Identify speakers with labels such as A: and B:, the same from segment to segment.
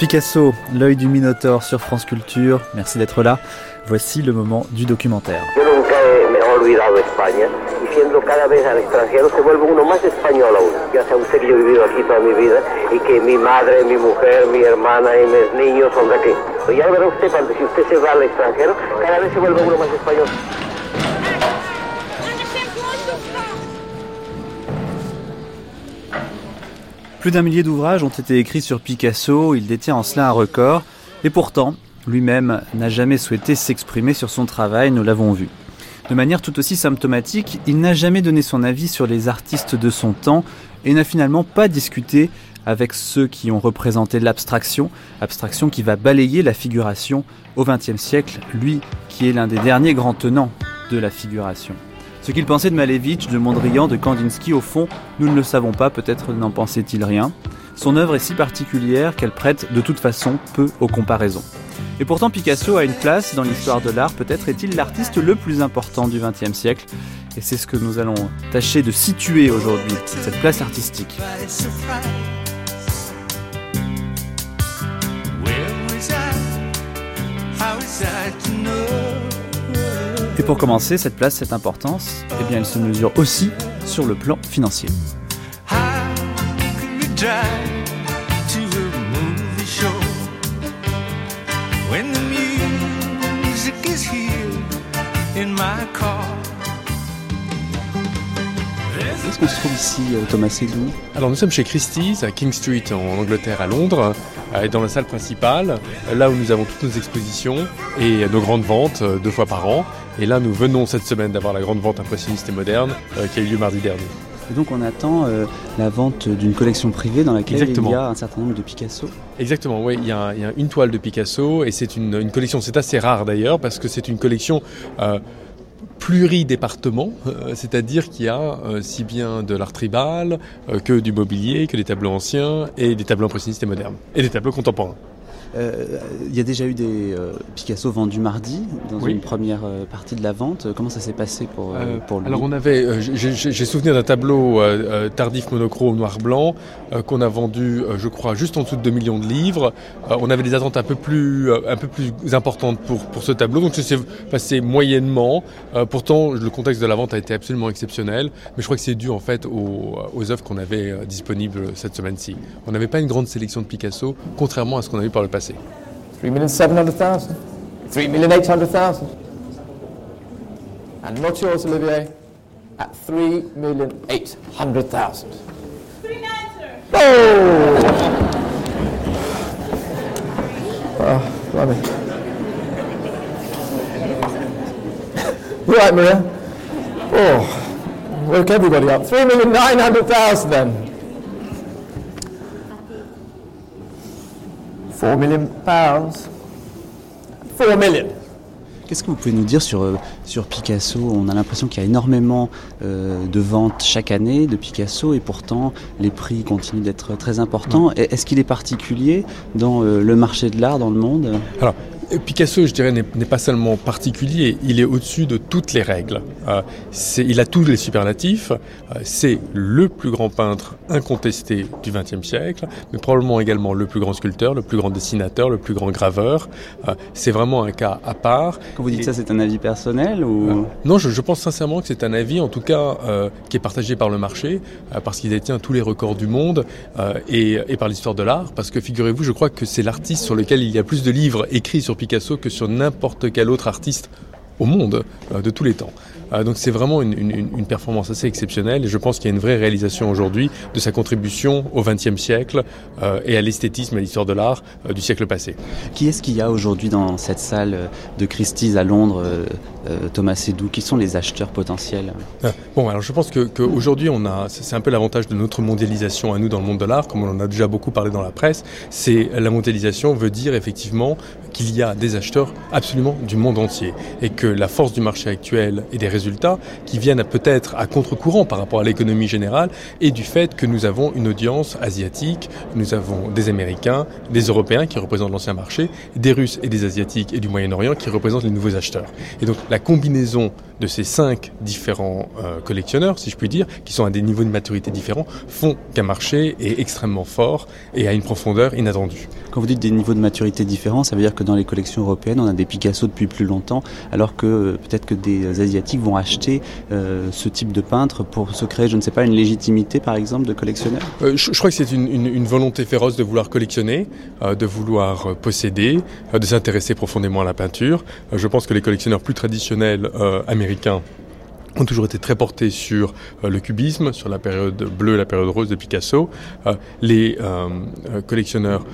A: Picasso, l'œil du Minotaure sur France Culture. Merci d'être là. Voici le moment du documentaire. Plus d'un millier d'ouvrages ont été écrits sur Picasso, il détient en cela un record, et pourtant, lui-même n'a jamais souhaité s'exprimer sur son travail, nous l'avons vu. De manière tout aussi symptomatique, il n'a jamais donné son avis sur les artistes de son temps et n'a finalement pas discuté avec ceux qui ont représenté l'abstraction, abstraction qui va balayer la figuration au XXe siècle, lui qui est l'un des derniers grands tenants de la figuration. Ce qu'il pensait de Malevich, de Mondrian, de Kandinsky, au fond, nous ne le savons pas, peut-être n'en pensait-il rien. Son œuvre est si particulière qu'elle prête de toute façon peu aux comparaisons. Et pourtant Picasso a une place dans l'histoire de l'art, peut-être est-il l'artiste le plus important du XXe siècle, et c'est ce que nous allons tâcher de situer aujourd'hui, cette place artistique. Et pour commencer, cette place, cette importance, eh bien, elle se mesure aussi sur le plan financier. Est-ce qu'on se trouve ici, euh, Thomas Sédou
B: Alors nous sommes chez Christie's à King Street en Angleterre à Londres, euh, dans la salle principale, là où nous avons toutes nos expositions et nos grandes ventes euh, deux fois par an. Et là nous venons cette semaine d'avoir la grande vente impressionniste et moderne qui a eu lieu mardi dernier.
A: Et donc on attend la vente d'une collection privée dans laquelle il y a un certain nombre de Picasso.
B: Exactement, oui, il y a, il y a une toile de Picasso et c'est une, une, collection, c'est assez rare d'ailleurs parce que c'est une collection pluridépartement, euh, c'est-à-dire qu'il y a euh, si bien de l'art tribal euh, que du mobilier, que des tableaux anciens et des tableaux impressionnistes et modernes, et des tableaux contemporains.
A: Euh, il y a déjà eu des euh, Picasso vendus mardi dans une première euh, partie de la vente. Comment ça s'est passé pour, pour lui
B: Alors on avait, j'ai souvenir d'un tableau tardif monochrome noir-blanc qu'on a vendu, je crois, juste en dessous de 2 millions de livres. on avait des attentes un peu plus, un peu plus importantes pour, pour ce tableau, donc ça s'est passé moyennement. pourtant, le contexte de la vente a été absolument exceptionnel, mais je crois que c'est dû en fait aux, aux œuvres qu'on avait disponibles cette semaine-ci. On n'avait pas une grande sélection de Picasso, contrairement à ce qu'on a eu par le passé.
C: 3,700,000. 3,800,000. And not yours, Olivier, at 3,800,000. Oh! oh, blimey. right, Maria. Oh, woke everybody up. 3,900,000 then. 4 million pounds. 4 million.
A: Qu'est-ce que vous pouvez nous dire sur, euh, sur Picasso? On a l'impression qu'il y a énormément euh, de ventes chaque année de Picasso et pourtant les prix continuent d'être très importants. Est-ce qu'il est particulier dans euh, le marché de l'art dans le monde?
B: Alors, Picasso, je dirais, n'est pas seulement particulier, il est au-dessus de toutes les règles. Euh, il a tous les superlatifs. Euh, c'est le plus grand peintre incontesté du XXe siècle, mais probablement également le plus grand sculpteur, le plus grand dessinateur, le plus grand graveur. Euh, c'est vraiment un cas à part.
A: Quand vous dites ça, c'est un avis personnel ou
B: Non, je, je, pense sincèrement que c'est un avis, en tout cas, qui est partagé par le marché, parce qu'il détient tous les records du monde et, et par l'histoire de l'art. Parce que figurez-vous, je crois que c'est l'artiste sur lequel il y a plus de livres écrits sur Picasso que sur n'importe quel autre artiste au monde euh, de tous les temps. Euh, donc c'est vraiment une, une, une, performance assez exceptionnelle et je pense qu'il y a une vraie réalisation aujourd'hui de sa contribution au XXe siècle euh, et à l'esthétisme et à l'histoire de l'art euh, du siècle passé.
A: Qui est-ce qu'il y a aujourd'hui dans cette salle de Christie's à Londres, Thomas Sédou? Qui sont les acheteurs potentiels?
B: Bon, alors je pense qu'aujourd'hui, on a, c'est un peu l'avantage de notre mondialisation à nous dans le monde de l'art, comme on en a déjà beaucoup parlé dans la presse. C'est la mondialisation veut dire effectivement qu'il y a des acheteurs absolument du monde entier et que la force du marché actuel et des qui viennent peut-être à contre-courant par rapport à l'économie générale et du fait que nous avons une audience asiatique, nous avons des Américains, des Européens qui représentent l'ancien marché, des Russes et des Asiatiques et du Moyen-Orient qui représentent les nouveaux acheteurs. Et donc la combinaison de ces cinq différents euh, collectionneurs, si je puis dire, qui sont à des niveaux de maturité différents, font qu'un marché est extrêmement fort et a une profondeur inattendue.
A: Quand vous dites des niveaux de maturité différents, ça veut dire que dans les collections européennes, on a des Picasso depuis plus longtemps, alors que euh, peut-être que des Asiatiques vont acheter euh, ce type de peintre pour se créer, je ne sais pas, une légitimité par exemple de collectionneur?
B: Euh, je, crois que c'est une, volonté féroce de vouloir collectionner, de vouloir posséder, de s'intéresser profondément à la peinture. je pense que les collectionneurs plus traditionnels américains ont toujours été très portés sur le cubisme, sur la période bleue, la période rose de Picasso. les collectionneurs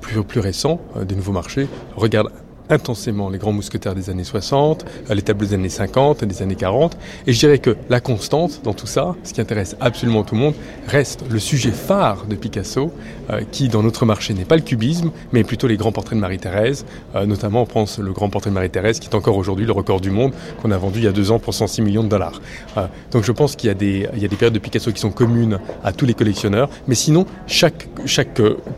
B: plus, plus récents des nouveaux marchés regardent intensément les grands mousquetaires des années 60, les tableaux des années 50, des années 40. Et je dirais que la constante dans tout ça, ce qui intéresse absolument tout le monde, reste le sujet phare de Picasso, euh, qui dans notre marché n'est pas le cubisme, mais plutôt les grands portraits de Marie-Thérèse. Euh, notamment, on pense le grand portrait de Marie-Thérèse, qui est encore aujourd'hui le record du monde, qu'on a vendu il y a deux ans pour 106 millions de dollars. Euh, donc je pense qu'il y, a des, périodes de Picasso qui sont communes à tous les collectionneurs, mais sinon, chaque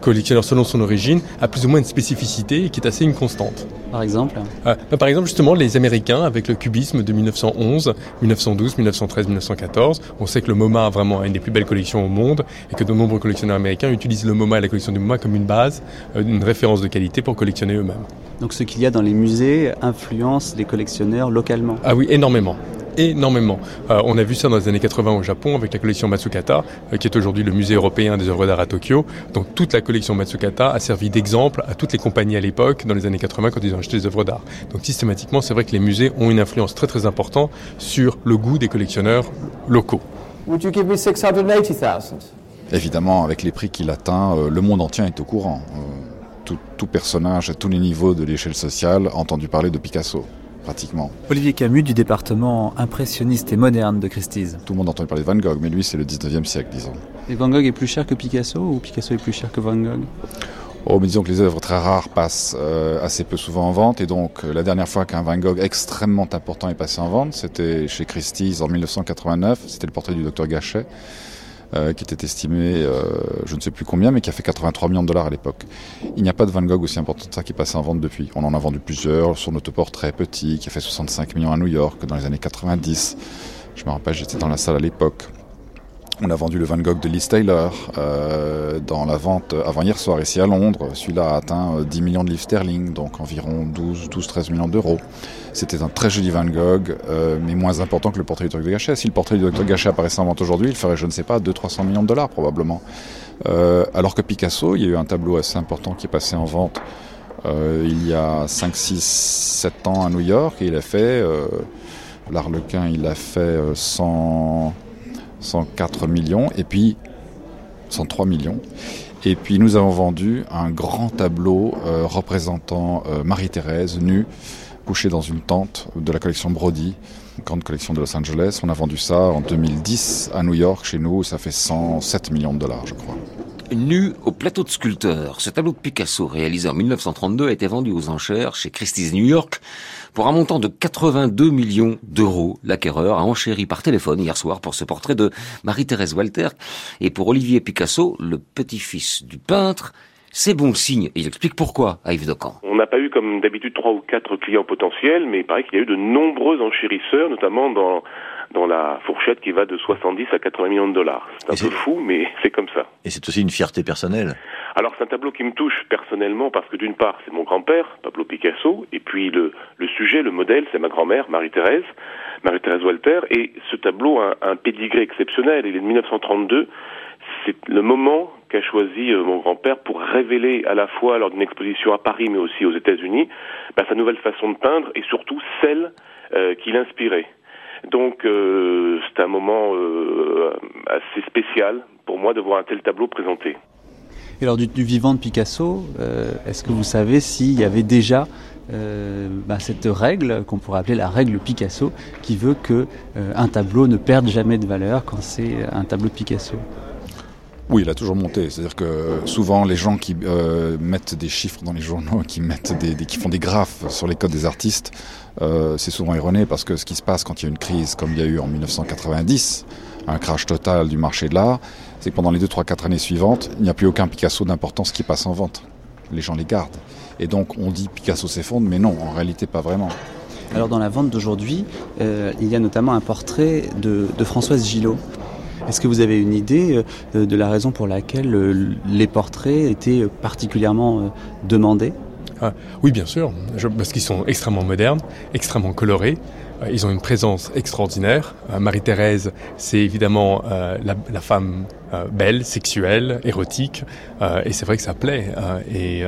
B: collectionneur, selon son origine, a plus ou moins une spécificité qui est assez une constante
A: par exemple
B: euh, bah, Par exemple, justement, les Américains avec le cubisme de 1911, 1912, 1913, 1914. On sait que le MoMA a vraiment une des plus belles collections au monde et que de nombreux collectionneurs américains utilisent le MoMA et la collection du MoMA comme une base, euh, une référence de qualité pour collectionner eux-mêmes.
A: Donc ce qu'il y a dans les musées influence les collectionneurs localement
B: Ah oui, énormément énormément. Euh, on a vu ça dans les années 80 au Japon avec la collection Matsukata, euh, qui est aujourd'hui le musée européen des œuvres d'art à Tokyo. Donc toute la collection Matsukata a servi d'exemple à toutes les compagnies à l'époque, dans les années 80, quand ils ont acheté des œuvres d'art. Donc systématiquement, c'est vrai que les musées ont une influence très très importante sur le goût des collectionneurs locaux.
C: Would you give me 680,000
D: Évidemment, avec les prix qu'il atteint, euh, le monde entier est au courant. Tout, tout personnage à tous les niveaux de l'échelle sociale a entendu parler de Picasso pratiquement.
A: Olivier Camus du département impressionniste et moderne de Christie's.
D: Tout le monde entend parler de Van Gogh, mais lui c'est le 19e siècle, disons.
A: Et Van Gogh est plus cher que Picasso ou Picasso est plus cher que Van Gogh?
D: Oh, mais disons que les œuvres très rares passent euh, assez peu souvent en vente. Et donc, euh, la dernière fois qu'un Van Gogh extrêmement important est passé en vente, c'était chez Christie's en 1989. C'était le portrait du docteur Gachet. Euh, qui était estimé, euh, je ne sais plus combien, mais qui a fait 83 millions de dollars à l'époque. Il n'y a pas de Van Gogh aussi important que ça qui est passé en vente depuis. On en a vendu plusieurs, son autoportrait petit, qui a fait 65 millions à New York dans les années 90. Je me rappelle, j'étais dans la salle à l'époque. On a vendu le Van Gogh de Liz Taylor euh, dans la vente avant hier soir ici à Londres. Celui-là a atteint 10 millions de livres sterling, donc environ 12, 12 13 millions d'euros. C'était un très joli Van Gogh, euh, mais moins important que le portrait du Dr Gachet. Si le portrait du Dr Gachet apparaissait en vente aujourd'hui, il ferait, je ne sais pas, 200-300 millions de dollars probablement. Euh, alors que Picasso, il y a eu un tableau assez important qui est passé en vente euh, il y a 5, 6, 7 ans à New York, et il a fait, euh, l'Arlequin, il a fait 100, 104 millions, et puis 103 millions. Et puis nous avons vendu un grand tableau euh, représentant euh, Marie-Thérèse nue couché dans une tente de la collection Brody, grande collection de Los Angeles. On a vendu ça en 2010 à New York, chez nous, ça fait 107 millions de dollars, je crois.
E: Nu au plateau de sculpteur, ce tableau de Picasso réalisé en 1932 a été vendu aux enchères chez Christie's New York pour un montant de 82 millions d'euros. L'acquéreur a enchéri par téléphone hier soir pour ce portrait de Marie-Thérèse Walter et pour Olivier Picasso, le petit-fils du peintre, c'est bon signe. il explique pourquoi à Yves Docamp.
F: On n'a pas eu comme d'habitude trois ou quatre clients potentiels, mais il paraît qu'il y a eu de nombreux enchérisseurs, notamment dans dans la fourchette qui va de 70 à 80 millions de dollars. C'est un peu fou, mais c'est comme ça.
G: Et c'est aussi une fierté personnelle.
F: Alors c'est un tableau qui me touche personnellement parce que d'une part c'est mon grand-père, Pablo Picasso, et puis le, le sujet, le modèle, c'est ma grand-mère, Marie-Thérèse, Marie-Thérèse Walter, et ce tableau a un, un pédigré exceptionnel. Il est de 1932 c'est le moment qu'a choisi euh, mon grand-père pour révéler à la fois lors d'une exposition à Paris mais aussi aux États-Unis bah, sa nouvelle façon de peindre et surtout celle euh, qui l'inspirait. Donc euh, c'est un moment euh, assez spécial pour moi de voir un tel tableau présenté.
A: Et lors du, du vivant de Picasso, euh, est-ce que vous savez s'il y avait déjà bah, cette règle qu'on pourrait appeler la règle Picasso, qui veut que un tableau ne perde jamais de valeur quand c'est un tableau de Picasso?
D: Oui, il a toujours monté. C'est-à-dire que souvent les gens qui euh, mettent des chiffres dans les journaux, qui mettent des, qui font des graphes sur les codes des artistes, euh, c'est souvent erroné parce que ce qui se passe quand il y a une crise comme il y a eu en 1990, un crash total du marché de l'art, c'est que pendant les 2, 3, 4 années suivantes, il n'y a plus aucun Picasso d'importance qui passe en vente. Les gens les gardent. Et donc on dit Picasso s'effondre, mais non, en réalité pas vraiment.
A: Alors dans la vente d'aujourd'hui, euh, il y a notamment un portrait de, de Françoise Gillot. Est-ce que vous avez une idée euh, de la raison pour laquelle euh, les portraits étaient particulièrement euh, demandés?
B: Ah, Oui, bien sûr, parce qu'ils sont extrêmement modernes, extrêmement colorés. Ils ont une présence extraordinaire. Marie-Thérèse, c'est évidemment euh, la, femme euh, belle, sexuelle, érotique, euh, et c'est vrai que ça plaît. Et,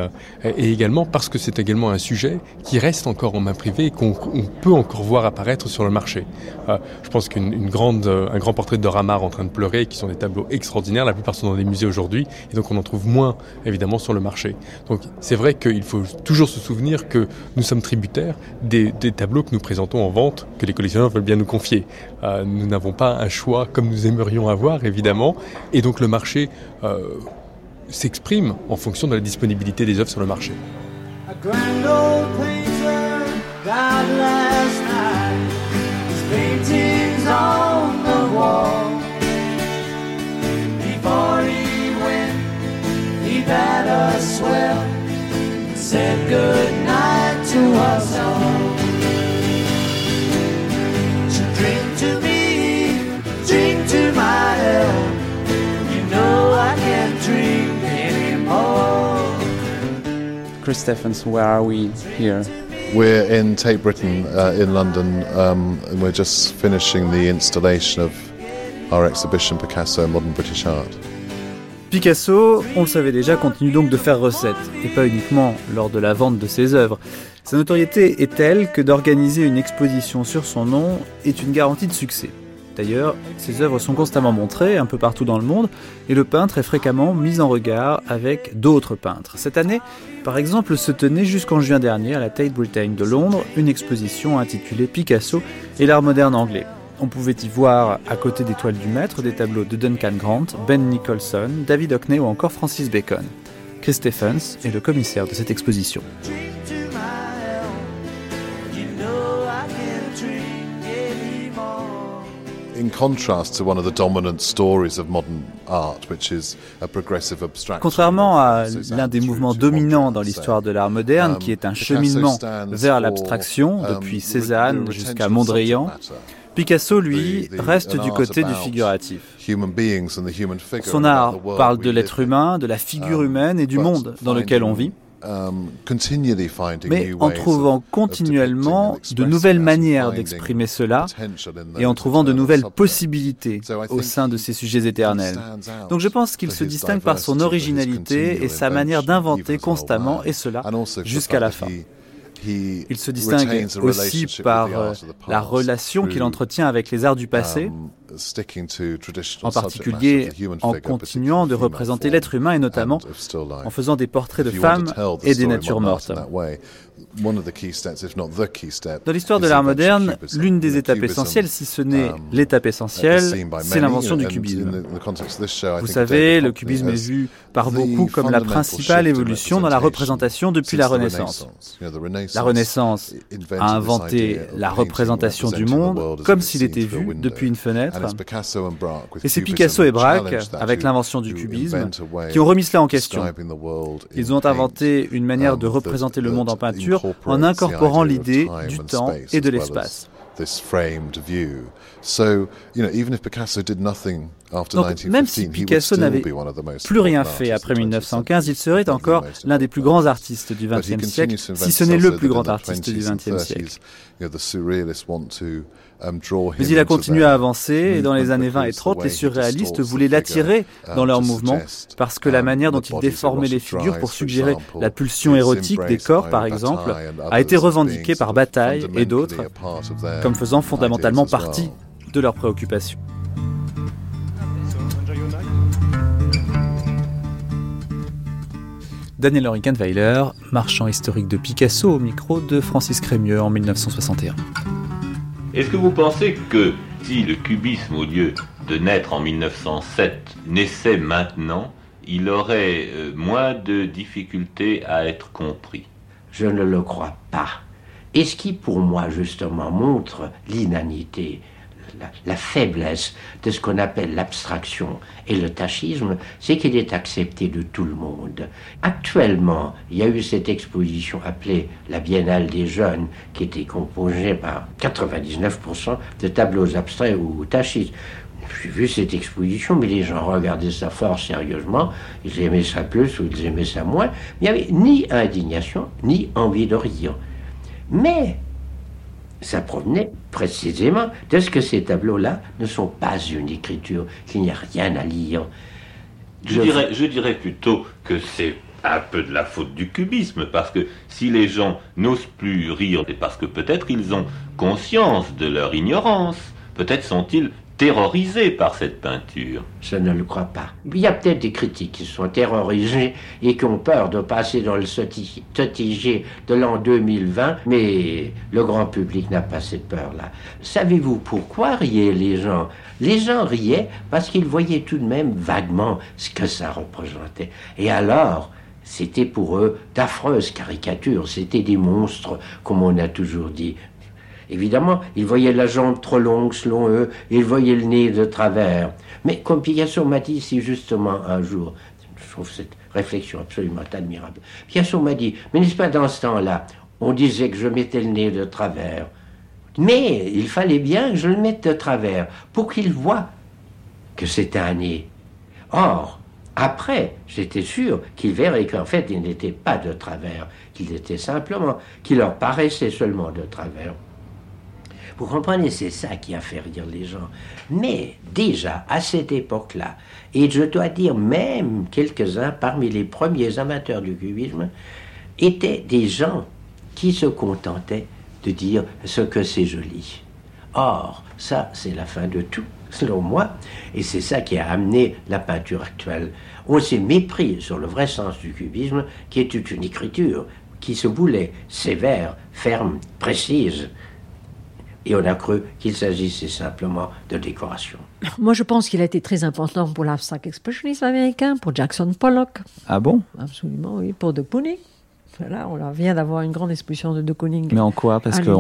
B: et, également parce que c'est également un sujet qui reste encore en main privée et qu'on peut encore voir apparaître sur le marché. je pense qu'une grande, un grand portrait de Ramar en train de pleurer, qui sont des tableaux extraordinaires, la plupart sont dans des musées aujourd'hui, et donc on en trouve moins évidemment sur le marché. Donc c'est vrai qu'il faut toujours se souvenir que nous sommes tributaires des, tableaux que nous présentons en vente que les collectionneurs veulent bien nous confier. Euh, nous n'avons pas un choix comme nous aimerions avoir, évidemment, donc le marché euh, s'exprime en fonction de la disponibilité des œuvres sur le marché.
A: Chris Stephens, where are we here?
G: We're in Tate Britain uh, in London, um, and we're just finishing the installation of our exhibition Picasso Modern British Art.
A: Picasso, on le savait déjà, continue donc de faire recette, et pas uniquement lors de la vente de ses œuvres. Sa notoriété est telle que d'organiser une exposition sur son nom est une garantie de succès. D'ailleurs, ses œuvres sont constamment montrées un peu partout dans le monde et le peintre est fréquemment mis en regard avec d'autres peintres. Cette année, par exemple, se tenait jusqu'en juin dernier à la Tate Britain de Londres une exposition intitulée Picasso et l'art moderne anglais. On pouvait y voir, à côté des toiles du maître, des tableaux de Duncan Grant, Ben Nicholson, David Hockney ou encore Francis Bacon. Chris Stephens est le commissaire de cette exposition. Contrairement à l'un des mouvements dominants dans l'histoire de l'art moderne, qui est un cheminement vers l'abstraction, um, depuis Cézanne jusqu'à Mondrian, Picasso, lui, reste du côté du figuratif. Son art parle de l'être humain, de la figure um, humaine et du monde dans lequel on vit. Um, mais en trouvant continuellement de nouvelles manières d'exprimer cela et en trouvant de nouvelles possibilités au sein de ces sujets éternels. Donc je pense qu'il se distingue par son originalité et sa manière d'inventer constamment, et cela jusqu'à la fin. Il se distingue aussi par euh, la relation qu'il entretient avec les arts du passé, um, en particulier en continuant de représenter l'être humain et notamment en faisant des portraits de femmes et des natures mortes. Dans l'histoire de l'art moderne, l'une des étapes essentielles, si ce n'est um, l'étape essentielle, c'est l'invention du cubisme. Vous savez, le cubisme est vu par beaucoup comme la principale évolution dans la représentation depuis la Renaissance. La Renaissance a inventé la représentation du monde comme s'il était vu depuis une fenêtre. Et c'est Picasso et Braque, avec l'invention du cubisme, qui ont remis cela en question. Ils ont inventé une manière de um, représenter le monde en peinture en incorporant l'idée du temps et de l'espace. Donc, même si Picasso n'avait plus rien fait après 1915, il serait encore l'un des plus grands artistes du XXe siècle, si ce n'est le plus grand artiste du XXe siècle. Um, Mais il a continué à avancer et dans les années 20 et 30, les surréalistes voulaient l'attirer dans leur mouvement parce que la um, manière dont il déformait les figures pour suggérer la pulsion érotique des corps, par exemple, a été revendiquée par Bataille et d'autres comme faisant fondamentalement partie de leurs préoccupations. Daniel Weiler, marchand historique de Picasso au micro de Francis Crémieux en 1961.
H: Est-ce que vous pensez que si le cubisme, au lieu de naître en 1907 naissait maintenant, il aurait euh, moins de difficultés à être compris?
I: Je ne le crois pas. Et ce qui, pour moi, justement, montre l'inanité, la, faiblesse de ce qu'on appelle l'abstraction et le tachisme, c'est qu'il est accepté de tout le monde. Actuellement, il y a eu cette exposition appelée la Biennale des Jeunes, qui était composée par 99% de tableaux abstraits ou tachistes. J'ai vu cette exposition, mais les gens regardaient ça fort sérieusement. Ils aimaient ça plus ou ils aimaient ça moins. Il n'y avait ni indignation, ni envie de rire. Mais ça provenait précisément de ce que ces tableaux-là ne sont pas une écriture, qu'il n'y a rien à lire.
H: Je, je, dirais, je dirais plutôt que c'est un peu de la faute du cubisme, parce que si les gens n'osent plus rire, c'est parce que peut-être ils ont conscience de leur ignorance, peut-être sont-ils terrorisés par cette peinture
I: Je ne le crois pas. Il y a peut-être des critiques qui sont terrorisés et qui ont peur de passer dans le sotigé de l'an 2020, mais le grand public n'a pas cette peur-là. Savez-vous pourquoi riaient les gens? Les gens riaient parce qu'ils voyaient tout de même vaguement ce que ça représentait. Et alors, c'était pour eux d'affreuses caricatures, c'était des monstres, comme on a toujours dit. Évidemment, ils voyaient la jambe trop longue selon eux, ils voyaient le nez de travers. Mais comme Picasso m'a dit si justement un jour, je trouve cette réflexion absolument admirable, Picasso m'a dit, mais n'est-ce pas dans ce temps-là, on disait que je mettais le nez de travers. Mais il fallait bien que je le mette de travers pour qu'il voit que c'était un nez. Or, après, j'étais sûr qu'il verrait qu'en fait, il n'était pas de travers, qu'il était simplement, qu'il leur paraissait seulement de travers. Vous comprenez, c'est ça qui a fait rire les gens. Mais déjà, à cette époque-là, et je dois dire même quelques-uns parmi les premiers amateurs du cubisme, étaient des gens qui se contentaient de dire ce que c'est joli. Or, ça, c'est la fin de tout, selon moi, et c'est ça qui a amené la peinture actuelle. On s'est mépris sur le vrai sens du cubisme, qui est une écriture qui se voulait sévère, ferme, précise, et on a cru qu'il s'agissait simplement de décoration.
J: Moi, je pense qu'il a été très important pour l'abstract expressionnisme américain, pour Jackson Pollock.
A: Ah bon?
J: Absolument, oui, pour De Kooning. Voilà, on vient d'avoir une grande exposition de De Kooning.
A: Mais en quoi? Parce que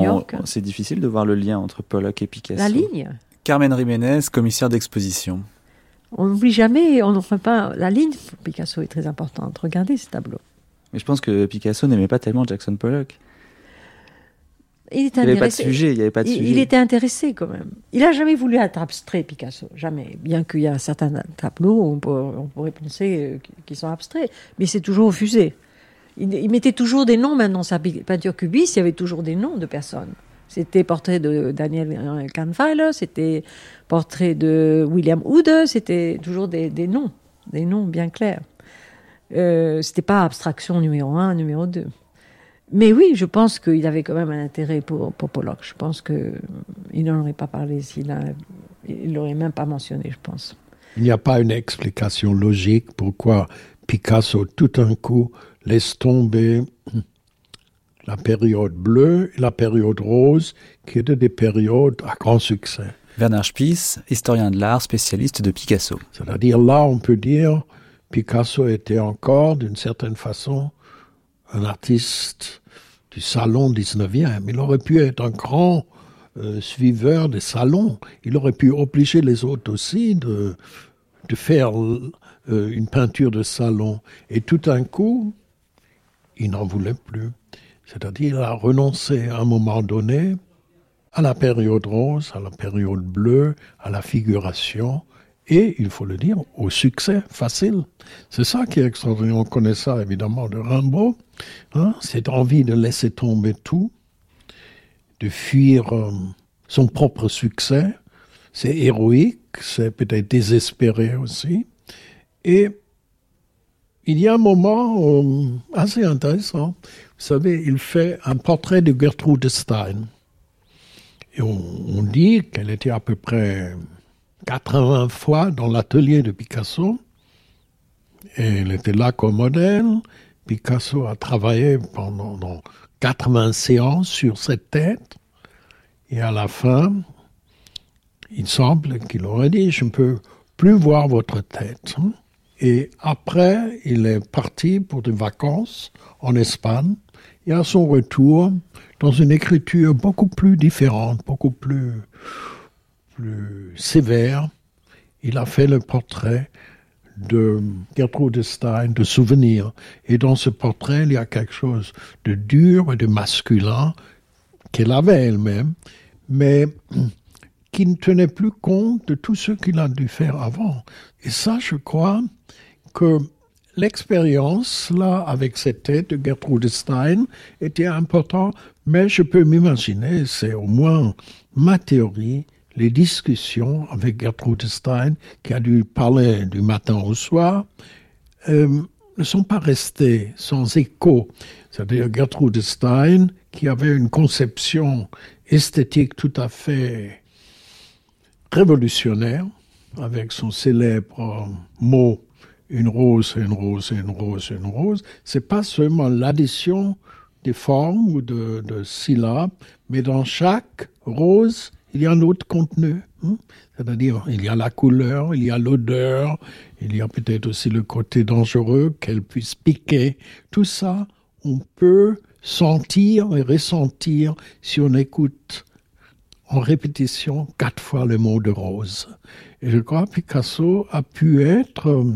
A: c'est difficile de voir le lien entre Pollock et Picasso.
J: La ligne.
A: Carmen Jiménez, commissaire d'exposition.
J: On n'oublie jamais, on n'oublie pas. La ligne Picasso est très importante. Regardez ce tableau.
A: Mais je pense que Picasso n'aimait pas tellement Jackson Pollock.
J: Il, était
A: il n'y avait pas de sujet. Il, y avait pas de
J: il,
A: sujet.
J: il était intéressé quand même. Il n'a jamais voulu être abstrait, Picasso. Jamais. Bien qu'il y a certains tableaux, on, peut, on pourrait penser qu'ils sont abstraits. Mais c'est toujours refusé. Il, il, mettait toujours des noms maintenant. Sa peinture cubiste, il y avait toujours des noms de personnes. C'était portrait de Daniel Kahnweiler, c'était portrait de William Ude, c'était toujours des, des, noms, des noms bien clairs. Euh, c'était pas abstraction numéro un, numéro deux. Mais oui, je pense qu'il avait quand même un intérêt pour, pour Pollock. Je pense qu'il n'en aurait pas parlé s'il il l'aurait même pas mentionné, je pense.
K: Il n'y a pas une explication logique pourquoi Picasso tout d'un coup laisse tomber la période bleue et la période rose, qui étaient des périodes à grand succès.
A: Bernard Spies, historien de l'art, spécialiste de Picasso.
K: C'est-à-dire là, on peut dire Picasso était encore, d'une certaine façon, un artiste du salon 19e. Il aurait pu être un grand euh, suiveur des salons. Il aurait pu obliger les autres aussi de, faire euh, une peinture de salon. Et tout d'un coup, il n'en voulait plus. C'est-à-dire, il a renoncé à un moment donné à la période rose, à la période bleue, à la figuration, et, il faut le dire, au succès facile. C'est ça qui est extraordinaire. On connaît ça évidemment de Rimbaud, hein, cette envie de laisser tomber tout, de fuir euh, son propre succès. C'est héroïque, c'est peut-être désespéré aussi. Et il y a un moment euh, assez intéressant. Vous savez, il fait un portrait de Gertrude Stein. Et on, on dit qu'elle était à peu près 80 fois dans l'atelier de Picasso. Et elle était là comme modèle. Picasso a travaillé pendant dans 80 séances sur cette tête. Et à la fin, il semble qu'il aurait dit, je ne peux plus voir votre tête. Et après, il est parti pour des vacances en Espagne. Et à son retour, dans une écriture beaucoup plus différente, beaucoup plus, plus sévère, il a fait le portrait de Gertrude Stein, de souvenir. Et dans ce portrait, il y a quelque chose de dur et de masculin qu'elle avait elle-même, mais qui ne tenait plus compte de tout ce qu'il a dû faire avant. Et ça, je crois que l'expérience, là, avec cette tête de Gertrude Stein, était importante, mais je peux m'imaginer, c'est au moins ma théorie, les discussions avec Gertrude Stein, qui a dû parler du matin au soir, euh, ne sont pas restées sans écho. C'est-à-dire Gertrude Stein, qui avait une conception esthétique tout à fait révolutionnaire, avec son célèbre mot une rose, une rose, une rose, une rose, c'est pas seulement l'addition des formes ou de, de, syllabes, mais dans chaque rose, il y a un autre contenu. Hein. C'est-à-dire, il y a la couleur, il y a l'odeur, il y a peut-être aussi le côté dangereux qu'elle puisse piquer. Tout ça, on peut sentir et ressentir si on écoute en répétition quatre fois le mot de rose. Et je crois que Picasso a pu être euh,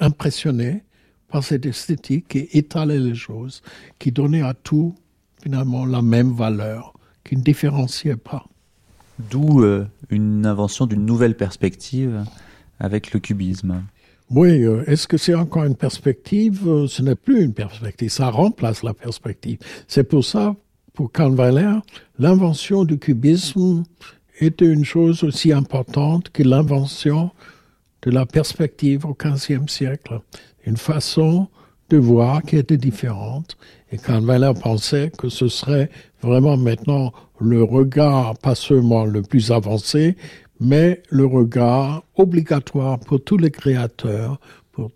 K: impressionné par cette esthétique qui étalait les choses, qui donnait à tout finalement la même valeur, qui ne différenciait pas.
A: D'où euh, une invention d'une nouvelle perspective avec le cubisme.
K: Oui, euh, est-ce que c'est encore une perspective? Euh, Ce n'est plus une perspective, ça remplace la perspective. C'est pour ça, pour Karl Weiler, l'invention du cubisme était une chose aussi importante que l'invention de la perspective au XVe siècle. Une façon de voir qui était différente. Et Karl Weiler pensait que ce serait vraiment maintenant le regard, pas seulement le plus avancé, mais le regard obligatoire pour tous les créateurs, pour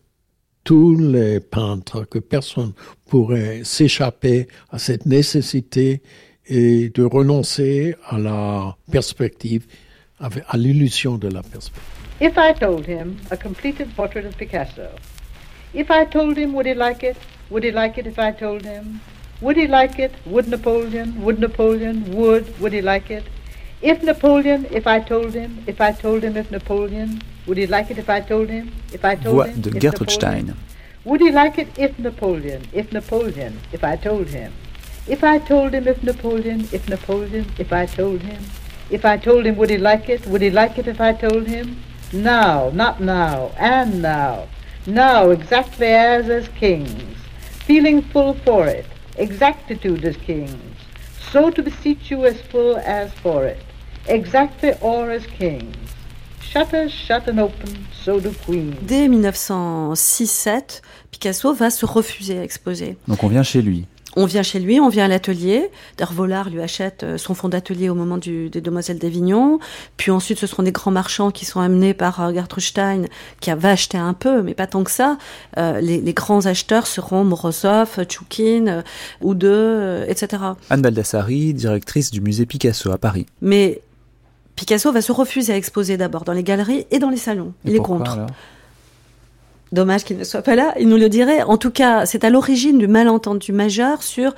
K: tous les peintres, que personne pourrait s'échapper à cette nécessité et de renoncer à la perspective, à l'illusion de la perspective.
L: If I told him a completed portrait of Picasso, if I told him, would he like it? Would he like it if I told him? Would he like it? Would Napoleon? Would Napoleon? Would? Would he like it? If Napoleon, if I told him, if I told him if Napoleon, would he like it if I told him? If I told
A: Voix
L: him,
A: de
L: if
A: Gertrude
L: Napoleon?
A: Stein.
L: Would he like it if Napoleon, if Napoleon, if I told him? If I told him if Napoleon, if Napoleon, if I told him? If I told him, would he like it? Would he like it if I told him? Now, not now, and now. Now, exactly as as kings, feeling full for it, exactitude as kings, so to beseech you as full as for it, exactly or as kings. Shutters shut and open, so do queens.
M: Dès 1906-7, Picasso va se refuser à exposer.
A: Donc on vient chez lui.
M: On vient chez lui, on vient à l'atelier. Dervolard lui achète euh, son fonds d'atelier au moment du, des Demoiselles d'Avignon. Puis ensuite, ce seront des grands marchands qui sont amenés par euh, Gertrude Stein, qui va acheter un peu, mais pas tant que ça. Euh, les, les, grands acheteurs seront Morozov, Tchoukin, Oudeux, euh, etc.
A: Anne Baldassari, directrice du musée Picasso à Paris.
M: Mais Picasso va se refuser à exposer d'abord dans les galeries et dans les salons.
A: Et
M: Il est contre. Dommage qu'il ne soit pas là, il nous le dirait. En tout cas, c'est à l'origine du malentendu majeur sur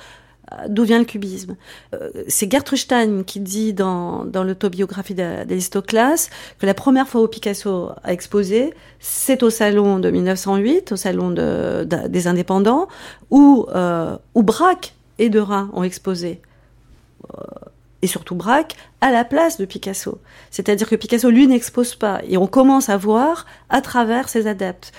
M: euh, d'où vient le cubisme. Euh, c'est Gertrude Stein qui dit dans, l'autobiographie d'A- d'Aristoclas que la première fois où Picasso a exposé, c'est au salon de 1908, au salon de- de- des indépendants, où, euh, Braque et Derain ont exposé. Et surtout Braque, à la place de Picasso. C'est-à-dire que Picasso, lui, n'expose pas. Et on commence à voir, à travers ses adeptes,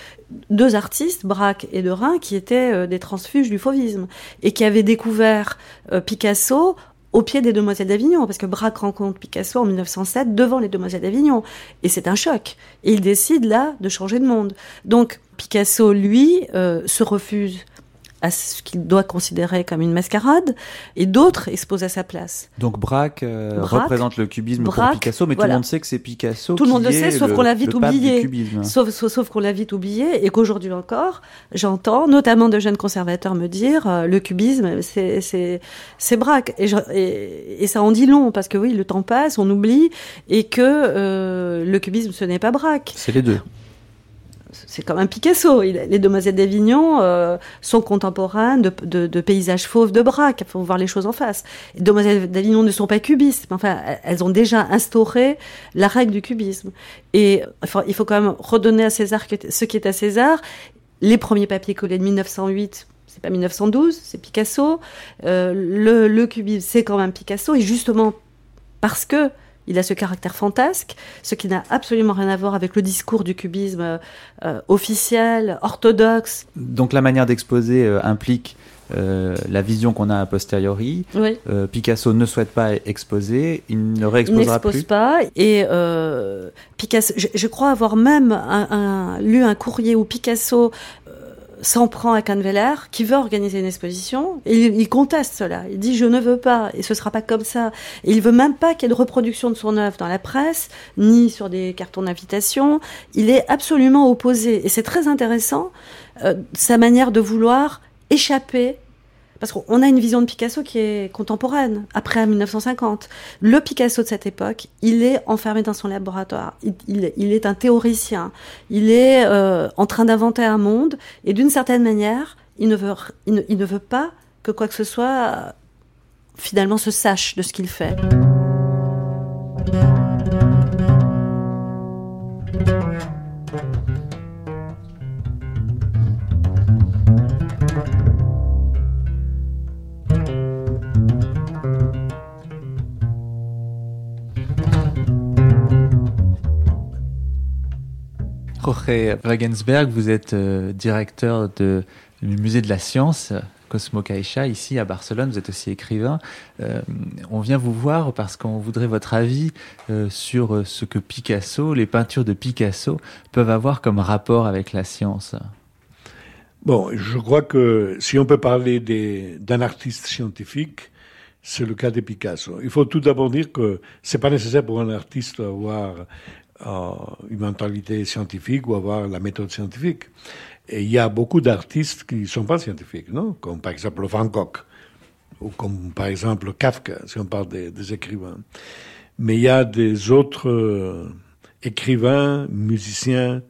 M: deux artistes, Braque et Derain, qui étaient euh, des transfuges du fauvisme, et qui avaient découvert euh, Picasso au pied des Demoiselles d'Avignon, parce que Braque rencontre Picasso en 1907 devant les Demoiselles d'Avignon. Et c'est un choc. Et il décide là de changer de monde. Donc Picasso, lui, euh, se refuse à ce qu'il doit considérer comme une mascarade, et d'autres exposent à sa place.
A: Donc Braque, euh,
M: Braque,
A: représente le cubisme
M: Braque,
A: pour Picasso, mais tout le monde sait que c'est Picasso.
M: Tout le monde le sait, sauf qu'on l'a vite oublié. Sauf, sauf, sauf qu'on l'a vite oublié et qu'aujourd'hui encore, j'entends notamment de jeunes conservateurs me dire euh, le cubisme, c'est Braque et, je- et et ça en dit long parce que oui, le temps passe, on oublie et que euh, le cubisme ce n'est pas Braque.
A: C'est les deux.
M: C'est comme un Picasso. Les Demoiselles d'Avignon euh, sont contemporaines de, paysages fauves de Braque. Il faut voir les choses en face. Les Demoiselles d'Avignon ne sont pas cubistes, mais enfin, elles ont déjà instauré la règle du cubisme. Et il faut quand même redonner à César ce qui est à César. Les premiers papiers collés de 1908, c'est pas 1912, c'est Picasso. Euh, le, le cubisme, c'est quand même Picasso. Et justement, parce que il a ce caractère fantasque, ce qui n'a absolument rien à voir avec le discours du cubisme euh, euh, officiel, orthodoxe.
A: Donc la manière d'exposer euh, implique euh, la vision qu'on a a posteriori.
M: Oui.
A: Euh, Picasso ne souhaite pas exposer, il ne
M: Il
A: réexposera
M: n'expose
A: plus.
M: pas. Et euh, Picasso, je, je crois avoir même un- un- lu un courrier où Picasso s'en prend à Canveller, qui veut organiser une exposition, et il, conteste cela. Il dit je ne veux pas, et ce sera pas comme ça. Il veut même pas qu'il y ait de reproduction de son œuvre dans la presse, ni sur des cartons d'invitation. Il est absolument opposé, et c'est très intéressant euh, sa manière de vouloir échapper parce qu'on a une vision de Picasso qui est contemporaine, après 1950. Le Picasso de cette époque, il est enfermé dans son laboratoire. Il, est un théoricien. Il est euh, en train d'inventer un monde. Et d'une certaine manière, il ne, veut, il ne veut pas que quoi que ce soit, euh, finalement, se sache de ce qu'il fait.
A: Jorge Wagensberg, vous êtes euh, directeur du musée de la science, Cosmo Caixa, ici à Barcelone. Vous êtes aussi écrivain. Euh, on vient vous voir parce qu'on voudrait votre avis euh, sur ce que Picasso, les peintures de Picasso, peuvent avoir comme rapport avec la science.
N: Bon, je crois que si on peut parler d'un artiste scientifique, c'est le cas de Picasso. Il faut tout d'abord dire que c'est pas nécessaire pour un artiste d'avoir une mentalité scientifique ou avoir la méthode scientifique. Et il y a beaucoup d'artistes qui ne sont pas scientifiques, non? Comme par exemple Van Gogh, ou comme par exemple Kafka, si on parle des, écrivains. Mais il y a des autres euh, écrivains, musiciens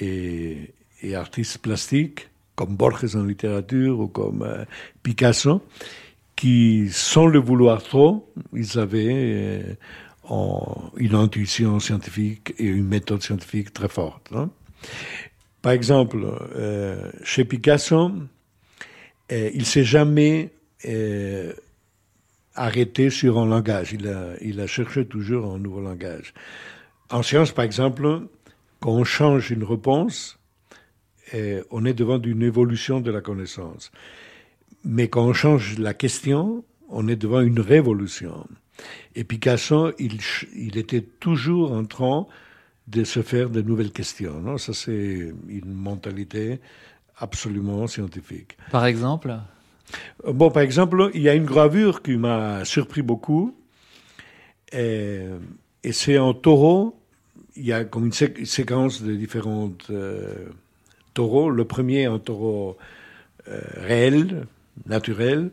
N: et, artistes plastiques, comme Borges en littérature ou comme euh, Picasso, qui, sans le vouloir trop, ils avaient euh, en- une intuition scientifique et une méthode scientifique très forte. non Par exemple, euh, chez Picasso, euh, il s'est jamais euh, arrêté sur un langage. Il a, il a cherché toujours un nouveau langage. En science, par exemple, quand on change une réponse, euh, on est devant une évolution de la connaissance. Mais quand on change la question, on est devant une révolution. Et Picasso, il, était toujours en train de se faire de nouvelles questions. Non? Ça, c'est une mentalité absolument scientifique.
A: Par exemple?
N: Euh, Bon, par exemple, il y a une gravure qui m'a surpris beaucoup. Et, et c'est un taureau. Il y a comme une sé- séquence de différents euh, taureaux. Le premier, un taureau euh, réel, naturel.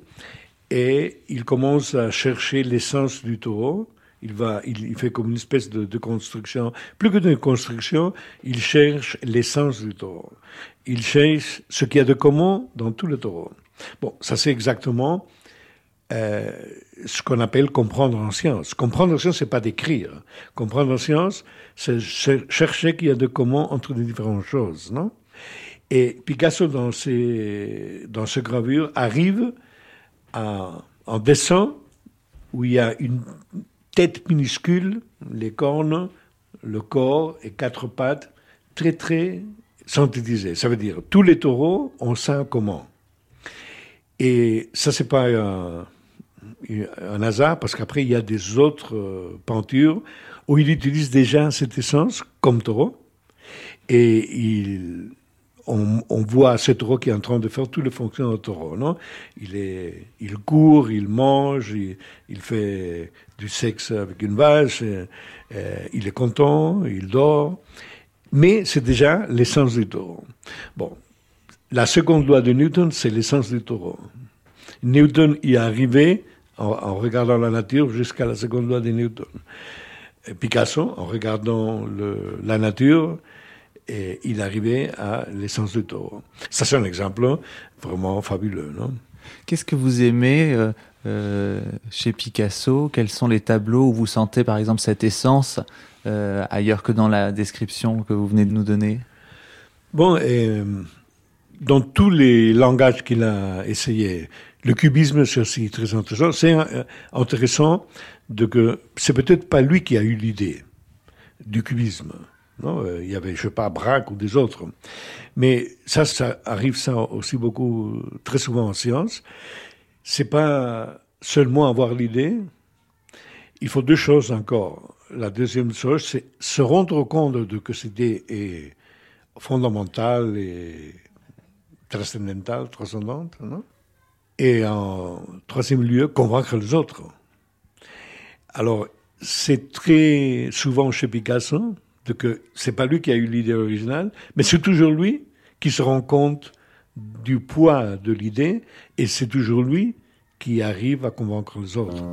N: Et il commence à chercher l'essence du taureau. Il, va, il, fait comme une espèce de, de construction. Plus que d'une construction, il cherche l'essence du taureau. Il cherche ce qu'il y a de commun dans tout le taureau. Bon, ça c'est exactement euh, ce qu'on appelle comprendre en science. Comprendre en science, c'est pas d'écrire. Comprendre en science, c'est cher- chercher qu'il y a de commun entre les différentes choses, non? Et Picasso, dans, ses, dans ce gravure, arrive à un dessin où il y a une tête minuscule, les cornes, le corps et quatre pattes, très très synthétisés. Ça veut dire tous les taureaux ont ça en commun. Et ça, c'est pas un, un hasard, parce qu'après, il y a des autres euh, peintures où il utilise déjà cette essence comme taureau. Et il, on, voit ce taureau qui est en train de faire toutes les fonctions d'un taureau. Non? Il, est, il court, il mange, il, fait du sexe avec une vache, il est content, il dort. Mais c'est déjà l'essence du taureau. Bon, la seconde loi de Newton, c'est l'essence du taureau. Newton y est arrivé en, regardant la nature jusqu'à la seconde loi de Newton. Picasso, en regardant le, la nature, et il arrivait à l'essence du taureau. Ça, c'est un exemple vraiment fabuleux. Non?
A: Qu'est-ce que vous aimez euh, euh, chez Picasso? Quels sont les tableaux où vous sentez, par exemple, cette essence euh, ailleurs que dans la description que vous venez de nous donner?
N: Bon, et, dans tous les langages qu'il a essayé, le cubisme, c'est aussi très intéressant. C'est intéressant de que c'est peut-être pas lui qui a eu l'idée du cubisme. Non, il y avait, je sais pas, Braque ou des autres. Mais ça, ça arrive ça aussi beaucoup, très souvent en science. C'est pas seulement avoir l'idée. Il faut deux choses encore. La deuxième chose, c'est se rendre compte de que cette idée est fondamentale et transcendantale, transcendante? Et en troisième lieu, convaincre les autres. Alors, c'est très souvent chez Picasso que c'est pas lui qui a eu l'idée originale, mais c'est toujours lui qui se rend compte du poids de l'idée et c'est toujours lui qui arrive à convaincre les autres.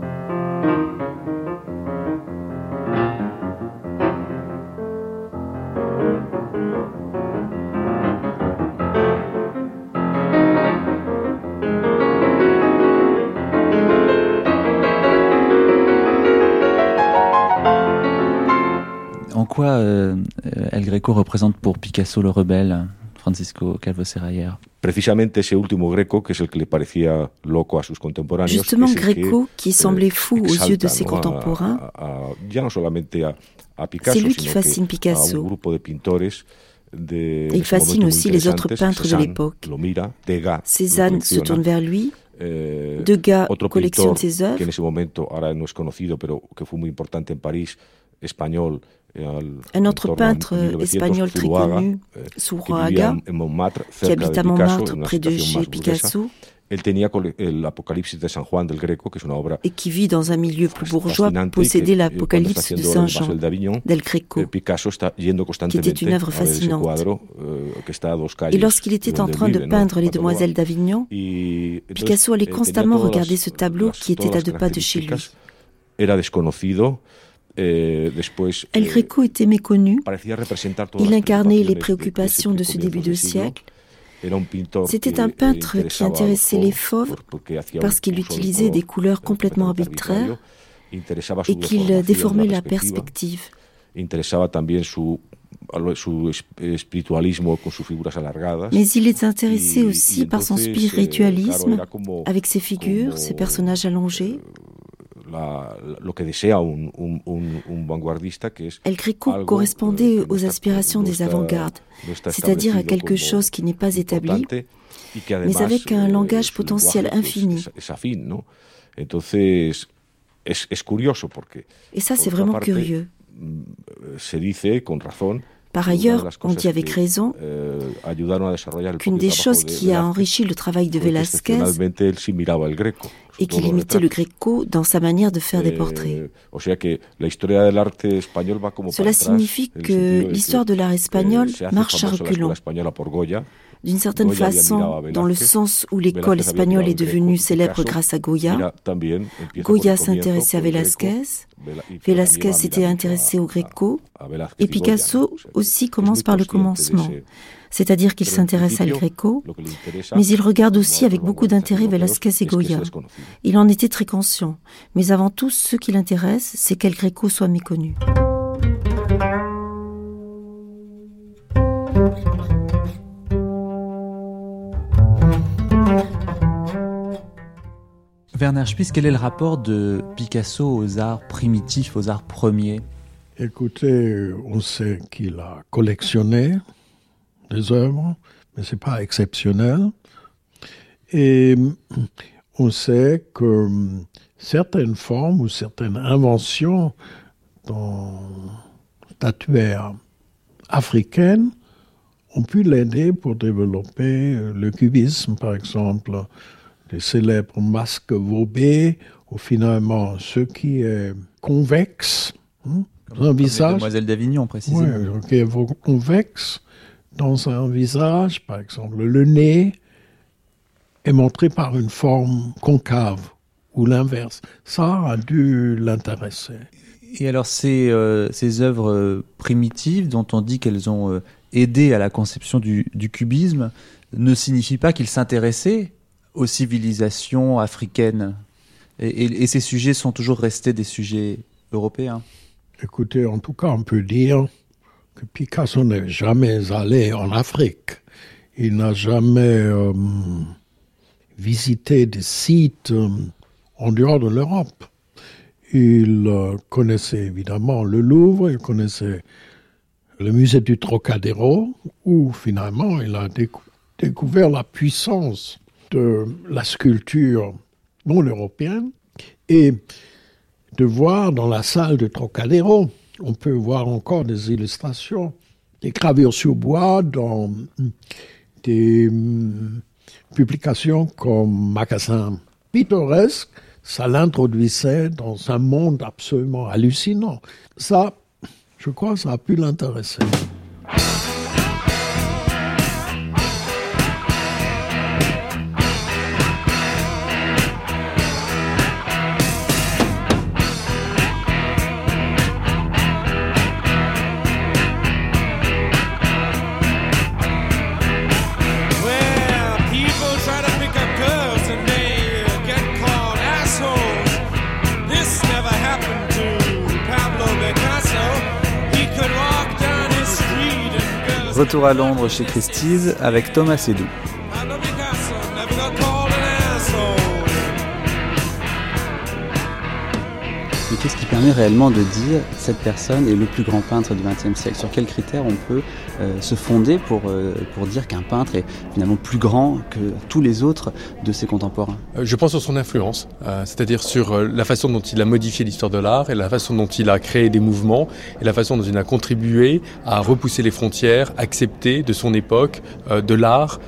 A: Quoi euh, El Greco représente pour Picasso le rebelle, Francisco Calvo Serrayer
O: Precisamente ese último Greco, que es el que le parecía loco a sus contemporáneos.
P: Justement, Greco, qui semblait
O: eh,
P: fou aux yeux de ses contemporains, C'est lui qui fascine Picasso. il fascine aussi les autres peintres de l'époque. Cézanne se tourne vers lui.
O: Eh,
P: Degas
O: otro
P: collectionne ses œuvres.
O: que en ese momento ahora no es conocido, pero que fue muy importante en París, español. Eh,
P: Un autre peintre
O: 1900,
P: espagnol très connu,
O: eh, en Montmartre,
P: qui habite à Montmartre, près de chez. Picasso, et qui vit dans un milieu plus bourgeois, possédait
O: eh, está
P: l'Apocalypse de
O: Basel d'Avignon,
P: del Greco.
O: eh, yendo constantemente
P: une œuvre fascinante.
O: eh,
P: Et lorsqu'il était en train de peindre les demoiselles d'Avignon, Picasso allait
O: eh,
P: constamment regarder ce tableau qui était à deux pas de chez lui.
O: Eh,
P: El
O: eh,
P: Greco était méconnu. Il incarnait les préoccupations de ce début de siècle. C'était un
O: eh,
P: peintre qui intéressait les
O: fauves,
P: parce qu'il utilisait des couleurs complètement arbitraires et qu'il déformait
O: la
P: perspective. Mais il est intéressé aussi par son
O: eh,
P: spiritualisme,
O: como-
P: avec ses figures, ses personnages allongés.
O: La- la- lo que desea un, un, un- un vanguardista, que es
P: El Greco
O: algo,
P: correspondait
O: eh,
P: aux
O: está-
P: aspirations des avant-gardes, c'est-à-dire à quelque chose qui n'est pas établi,
O: que
P: mais
O: además,
P: avec un
O: eh,
P: langage potentiel infini.
O: es, es afín, ¿no? Entonces, es, es curioso porque...
P: Et ça, c'est vraiment
O: parte,
P: curieux.
O: mm, Se dice, con razón,
P: Par ailleurs, on dit avec raison
O: eh,
P: qu'une des choses qui a enrichi le travail de Velázquez et qu'il imitait le Greco dans sa manière de faire des
O: Eh,
P: portraits.
O: como
P: Cela signifie que l'histoire de l'art
O: eh,
P: espagnol marche à reculons. D'une certaine façon, dans le sens où l'école espagnole est devenue célèbre grâce à Goya, Goya s'intéressait à Velázquez, Velázquez
O: mirando
P: intéressé au Greco, et Picasso aussi commence par le commencement. C'est-à-dire qu'il s'intéresse à El Greco, mais il regarde aussi avec beaucoup d'intérêt Velázquez et Goya. Il en était très conscient. Mais avant tout, ce qui l'intéresse, c'est qu'El Greco soit méconnu.
A: Werner Spies, quel est le rapport de Picasso aux arts primitifs, aux arts premiers?
K: Écoutez, on sait qu'il a collectionné des œuvres, mais c'est pas exceptionnel. Et on sait que certaines formes ou certaines inventions dans statuaires africaines ont pu l'aider pour développer le cubisme, par exemple, les célèbres masques Vauber, ou finalement ce qui est convexe, hein,
A: un visage. Demoiselle d'Avignon, précisément.
K: Oui, qui est convexe dans un visage, par exemple, le nez est montré par une forme concave ou l'inverse. Ça a dû l'intéresser.
A: Et alors ces, euh, ces œuvres euh, primitives dont on dit qu'elles ont euh, aidé à la conception du, du cubisme ne signifient pas qu'il s'intéressait aux civilisations africaines et, et, et, ces sujets sont toujours restés des sujets européens
K: Écoutez, en tout cas, on peut dire Picasso n'est jamais allé en Afrique. Il n'a jamais euh, visité des sites euh, en dehors de l'Europe. Il euh, connaissait évidemment le Louvre, il connaissait le musée du Trocadéro, où finalement il a décou découvert la puissance de la sculpture non européenne et de voir dans la salle de Trocadéro, on peut voir encore des illustrations, des gravures sur bois dans des hum, publications comme Magasin pittoresque, ça l'introduisait dans un monde absolument hallucinant. Ça, je crois, ça a pu l'intéresser.
A: Retour à Londres chez Christie's avec Thomas Sedou. Qu'est-ce qui permet réellement de dire cette personne est le plus grand peintre du XXe siècle? Sur quels critères on peut euh, se fonder pour, euh, pour dire qu'un peintre est finalement plus grand que tous les autres de ses contemporains?
B: Euh, Je pense sur son influence, c'est-à-dire sur la façon dont il a modifié l'histoire de l'art et la façon dont il a créé des mouvements et la façon dont il a contribué à repousser les frontières acceptées de son époque de l'art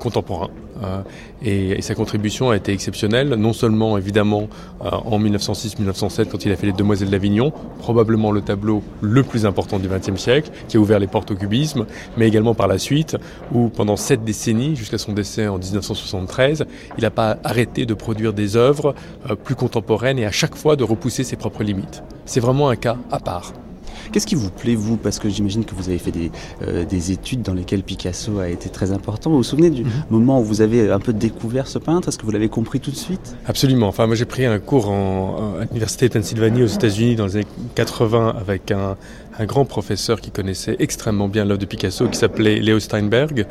B: contemporain. Euh, et, sa contribution a été exceptionnelle, non seulement évidemment euh, en 1906-1907 quand il a fait les Demoiselles d'Avignon, probablement le tableau le plus important du XXe siècle, qui a ouvert les portes au cubisme, mais également par la suite, où pendant sept décennies, jusqu'à son décès en 1973, il n'a pas arrêté de produire des œuvres euh, plus contemporaines et à chaque fois de repousser ses propres limites. C'est vraiment un cas à part.
A: Qu'est-ce qui vous plaît, vous? Parce que j'imagine que vous avez fait des, euh, des, études dans lesquelles Picasso a été très important. Vous vous souvenez du mhm. moment où vous avez un peu découvert ce peintre? Est-ce que vous l'avez compris tout de suite?
B: Absolument. Enfin, moi, j'ai pris un cours en, à l'Université de Pennsylvanie aux États-Unis dans les années 80 avec un, un grand professeur qui connaissait extrêmement bien l'œuvre de Picasso qui s'appelait Léo Steinberg.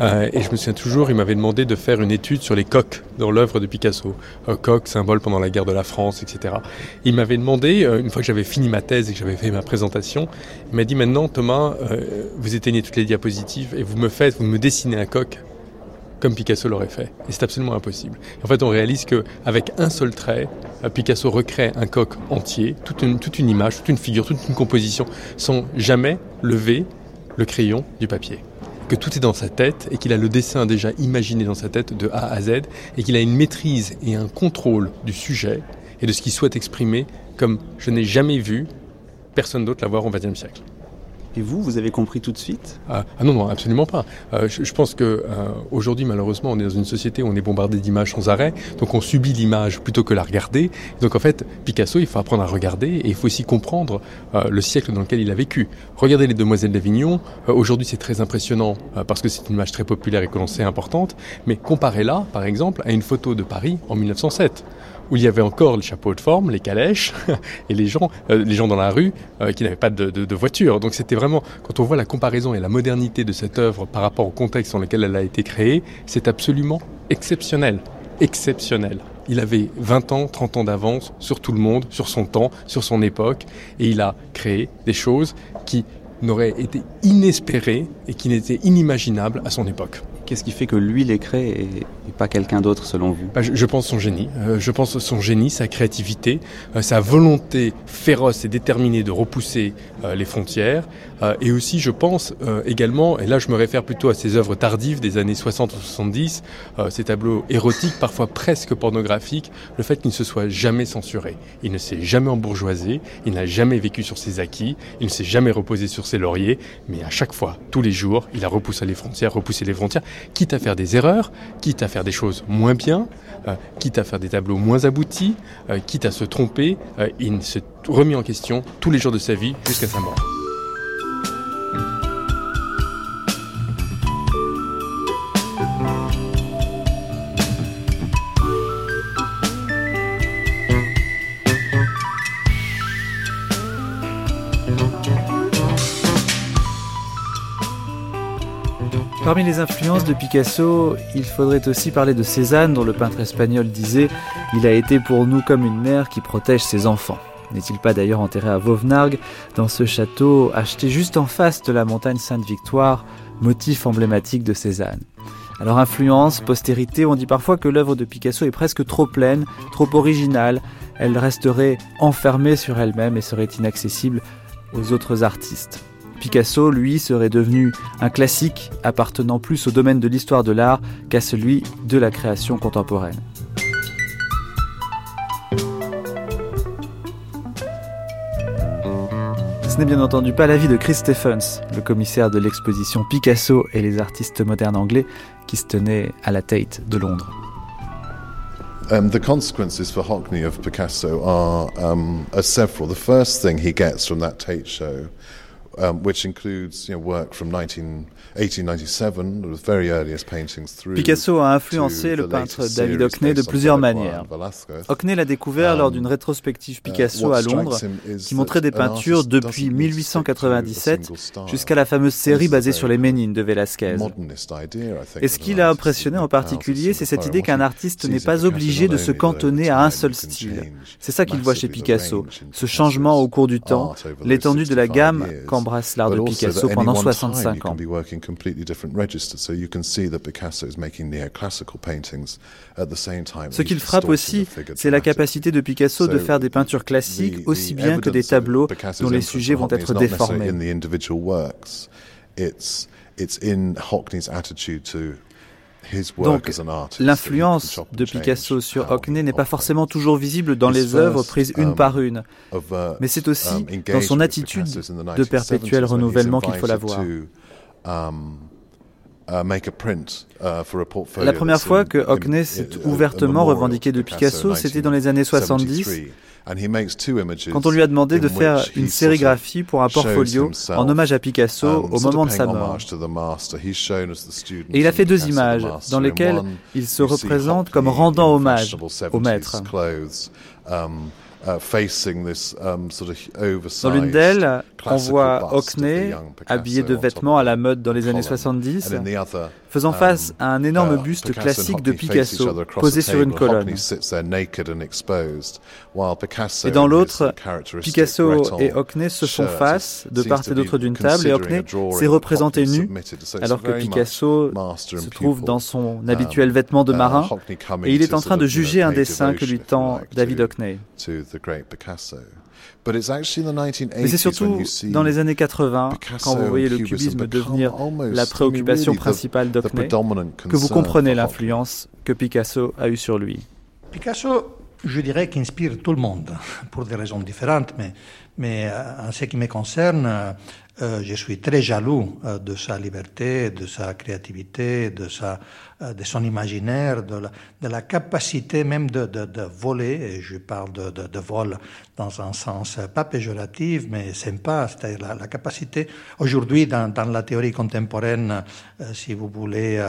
B: Euh, et je me souviens toujours, il m'avait demandé de faire une étude sur les coques dans l'œuvre de Picasso. Un coq, symbole pendant la guerre de la France, etc. Il m'avait demandé, euh, une fois que j'avais fini ma thèse et que j'avais fait ma présentation, il m'a dit maintenant, Thomas, euh, vous éteignez toutes les diapositives et vous me faites, vous me dessinez un coq comme Picasso l'aurait fait. Et c'est absolument impossible. En fait, on réalise qu'avec un seul trait, euh, Picasso recrée un coq entier, toute une, toute une image, toute une figure, toute une composition, sans jamais lever le crayon du papier que tout est dans sa tête et qu'il a le dessin déjà imaginé dans sa tête de A à Z et qu'il a une maîtrise et un contrôle du sujet et de ce qu'il souhaite exprimer comme je n'ai jamais vu personne d'autre l'avoir au XXe siècle.
A: Et vous, vous avez compris tout de suite?
B: Ah, ah, non, non, absolument pas. Euh, je, je, pense que euh, aujourd'hui, malheureusement, on est dans une société où on est bombardé d'images sans arrêt, donc on subit l'image plutôt que la regarder. Donc en fait, Picasso, il faut apprendre à regarder et il faut aussi comprendre euh, le siècle dans lequel il a vécu. Regardez les Demoiselles d'Avignon. Euh, aujourd'hui, c'est très impressionnant euh, parce que c'est une image très populaire et que l'on sait importante. Mais comparez-la, par exemple, à une photo de Paris en 1907 où il y avait encore les chapeaux de forme, les calèches, et les gens, euh, les gens dans la rue euh, qui n'avaient pas de, de, de, voiture. Donc c'était vraiment, quand on voit la comparaison et la modernité de cette œuvre par rapport au contexte dans lequel elle a été créée, c'est absolument exceptionnel. Exceptionnel. Il avait 20 ans, 30 ans d'avance sur tout le monde, sur son temps, sur son époque, et il a créé des choses qui n'auraient été inespérées et qui n'étaient inimaginables à son époque.
A: Qu'est-ce qui fait que lui les crée et, pas quelqu'un d'autre selon vous?
B: Bah, je, pense son génie. Euh, je pense son génie, sa créativité, euh, sa volonté féroce et déterminée de repousser euh, les frontières. et aussi, je pense également, et là je me réfère plutôt à ses œuvres tardives des années 60 ou 70, ces tableaux érotiques, parfois presque pornographiques, le fait qu'il ne se soit jamais censuré. Il ne s'est jamais embourgeoisé, il n'a jamais vécu sur ses acquis, il ne s'est jamais reposé sur ses lauriers, mais à chaque fois, tous les jours, il a repoussé les frontières, repoussé les frontières quitte à faire des erreurs, quitte à faire des choses moins bien, euh, quitte à faire des tableaux moins aboutis, euh, quitte à se tromper, euh, il se remis en question tous les jours de sa vie jusqu'à sa mort.
A: Parmi les influences de Picasso, il faudrait aussi parler de Cézanne, dont le peintre espagnol disait Il a été pour nous comme une mère qui protège ses enfants. N'est-il pas d'ailleurs enterré à Vauvenargues, dans ce château acheté juste en face de la montagne Sainte-Victoire, motif emblématique de Cézanne? Alors influence, postérité, on dit parfois que l'œuvre de Picasso est presque trop pleine, trop originale, elle resterait enfermée sur elle-même et serait inaccessible aux autres artistes. Picasso, lui, serait devenu un classique appartenant plus au domaine de l'histoire de l'art qu'à celui de la création contemporaine. Ce n'est bien entendu pas l'avis de Chris Stephens, le commissaire de l'exposition Picasso et les artistes modernes anglais qui se tenait à la Tate de Londres.
G: Um, the consequences for Hockney of Picasso are, um, are several. The first thing he gets from that Tate show um, which includes you know, work from 19, 1897, the very earliest paintings through
A: Picasso a influencé le peintre David Hockney de plusieurs manières. Hockney l'a découvert lors d'une um, rétrospective uh, Picasso à Londres qui montrait des peintures depuis 1897 jusqu'à la fameuse série basée sur les Ménines de Velázquez. Et ce qui l'a impressionné en particulier, c'est cette idée qu'un artiste n'est pas obligé de se cantonner à un seul style. C'est ça qu'il voit chez Picasso, ce changement au cours du temps, l'étendue de la gamme qu'embrasse embrasse l'art de Picasso pendant 65 ans. Ce qu'il frappe aussi, c'est la capacité de Picasso de faire des peintures classiques aussi bien que des tableaux dont les sujets vont être déformés. Donc, l'influence de Picasso sur Hockney n'est pas forcément toujours visible dans les œuvres prises une um, par une, uh, mais c'est aussi um, dans son attitude de perpétuel renouvellement qu'il faut la voir. Uh, uh, la première fois que Hockney s'est ouvertement revendiqué de Picasso, c'était dans les années 70, quand on lui a demandé de faire une sérigraphie pour un portfolio en hommage à Picasso um, au moment de sa mort. Et il a fait deux images dans lesquelles il se représente comme rendant hommage au maître. Uh, um, Dans l'une d'elles, on voit Hockney, habillé de vêtements à la mode dans les années 70, faisant face à un énorme uh, buste classique de Picasso posé sur une colonne. Et dans l'autre, Picasso et Hockney se font face de part et d'autre d'une table et Hockney s'est représenté nu, alors que Picasso se trouve dans son um, habituel vêtement de uh, marin et il est en train de juger un dessin que lui tend David Hockney. Mais c'est surtout dans les années 80, quand vous voyez le cubisme devenir la préoccupation principale d'Hockney, que vous comprenez l'influence que Picasso a eue sur lui.
Q: Picasso, je dirais qu'inspire tout le monde, pour des raisons différentes, mais, mais euh, en ce qui me concerne, euh, je suis très jaloux euh, de sa liberté, de sa créativité, de, sa, euh, de son imaginaire, de la, de la capacité même de, de, de, voler, et je parle de, de, vol dans un sens pas péjoratif, mais sympa, c'est-à-dire la, la, capacité, aujourd'hui dans, dans, la théorie contemporaine, si vous voulez,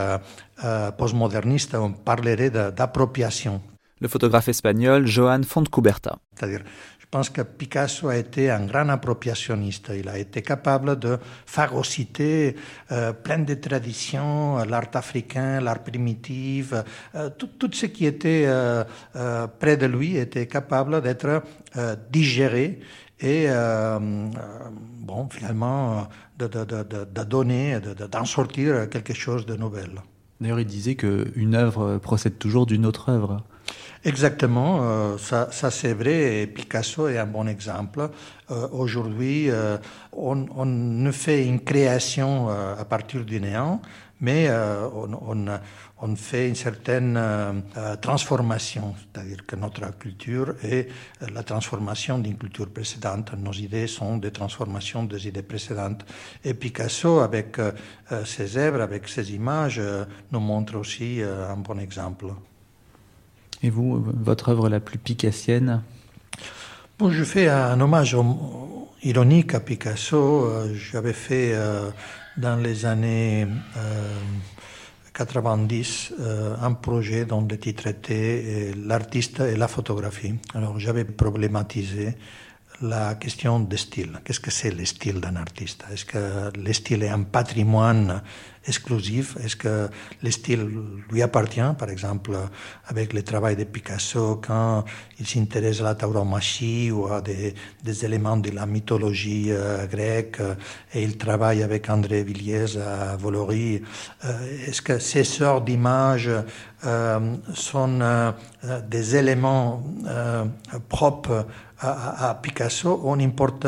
Q: postmoderniste, on parlerait d'appropriation.
A: Le photographe espagnol Joan Fontcuberta.
Q: C'est-à-dire, pense que Picasso a été un grand appropriationniste. Il a été capable de phagocyter euh, plein de traditions, l'art africain, l'art primitif, euh, tout, ce qui était euh, euh près de lui était capable d'être euh, digéré et euh, bon, finalement de, de donner, d'en sortir quelque chose de nouvel.
A: D'ailleurs, il disait qu'une œuvre procède toujours d'une autre œuvre.
Q: Exactement, euh, ça, c'est vrai et Picasso est un bon exemple. Euh, Aujourd'hui, euh, on, ne fait une création à partir du néant, mais on, on, fait une certaine transformation, c'est-à-dire que notre culture est la transformation d'une culture précédente. Nos idées sont des transformations des idées précédentes. Et Picasso, avec ses œuvres, avec ses images, nous montre aussi un bon exemple.
A: Et vous, votre œuvre la plus picassienne
Q: Bon, je fais un hommage ironique à Picasso. J'avais fait euh, dans les années euh, 90 euh, un projet dont le titre était L'artiste et la photographie. Alors j'avais problématisé la question de style. Qu'est-ce que c'est le style d'un artiste? Est-ce que le style est un patrimoine exclusif? Est-ce que le style lui appartient? Par exemple, avec le travail de Picasso, quand il s'intéresse à la tauromachie ou à des, éléments de la mythologie euh, grecque, et il travaille avec André Villiers à Volory, euh, est-ce que ces sortes d'images euh, sont euh, des éléments propres à, à, Picasso ou n'importe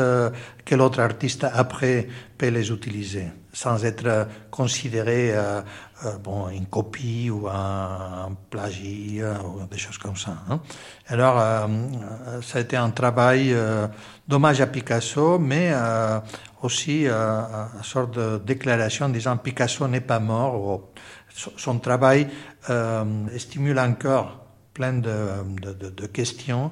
Q: quel autre artiste après peut les utiliser sans être considéré euh, euh, bon, une copie ou un, un plagiat ou des choses comme ça. Hein. Alors, euh, ça a été un travail d'hommage à Picasso, mais aussi une sorte de déclaration disant Picasso n'est pas mort. Son travail stimule encore plein de, de, de questions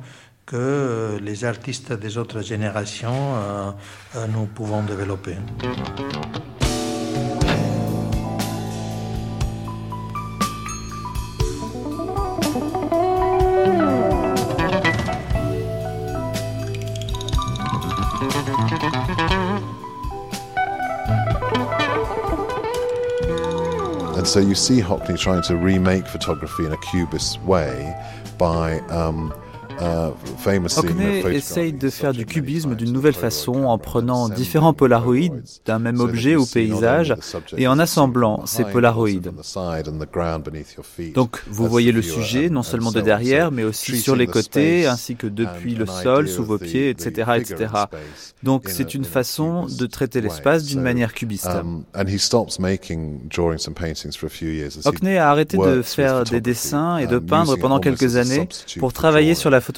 Q: que les artistes des autres générations euh, euh, nous pouvons développer.
G: So you see Hockney trying to remake photography in a cubist way by um,
A: Hockney essaye de faire du cubisme d'une nouvelle façon en prenant différents polaroïdes d'un même objet ou paysage et en assemblant ces polaroïdes. Donc vous voyez le sujet non seulement de derrière mais aussi sur les côtés ainsi que depuis le sol, sous vos pieds, etc. etc. Donc c'est une façon de traiter l'espace d'une manière cubiste. Hockney a arrêté de faire des dessins et de peindre pendant quelques années pour travailler sur la photographie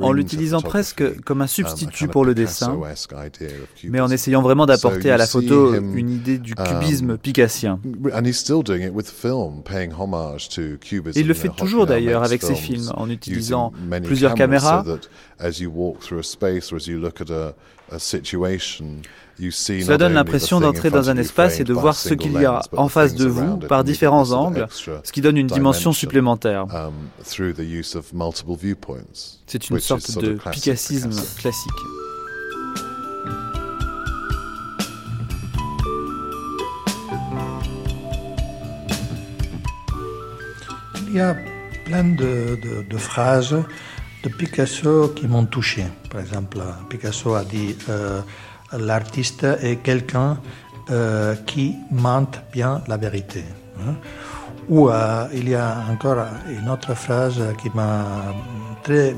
A: en l'utilisant presque comme un substitut pour le dessin, mais en essayant vraiment d'apporter à la photo une idée du cubisme picassien. Il le fait toujours d'ailleurs avec ses films, en utilisant plusieurs caméras. Cela donne l'impression d'entrer dans un espace et de voir ce qu'il y a en face de vous par différents angles, ce qui donne une dimension supplémentaire. C'est une sorte de picassisme classique.
Q: Il y a plein de, de, de phrases de Picasso qui m'ont touché. Par exemple, Picasso a dit euh, l'artiste est quelqu'un euh, qui mente bien la vérité. Hein. Ou euh, il y a encore une autre phrase qui m'a très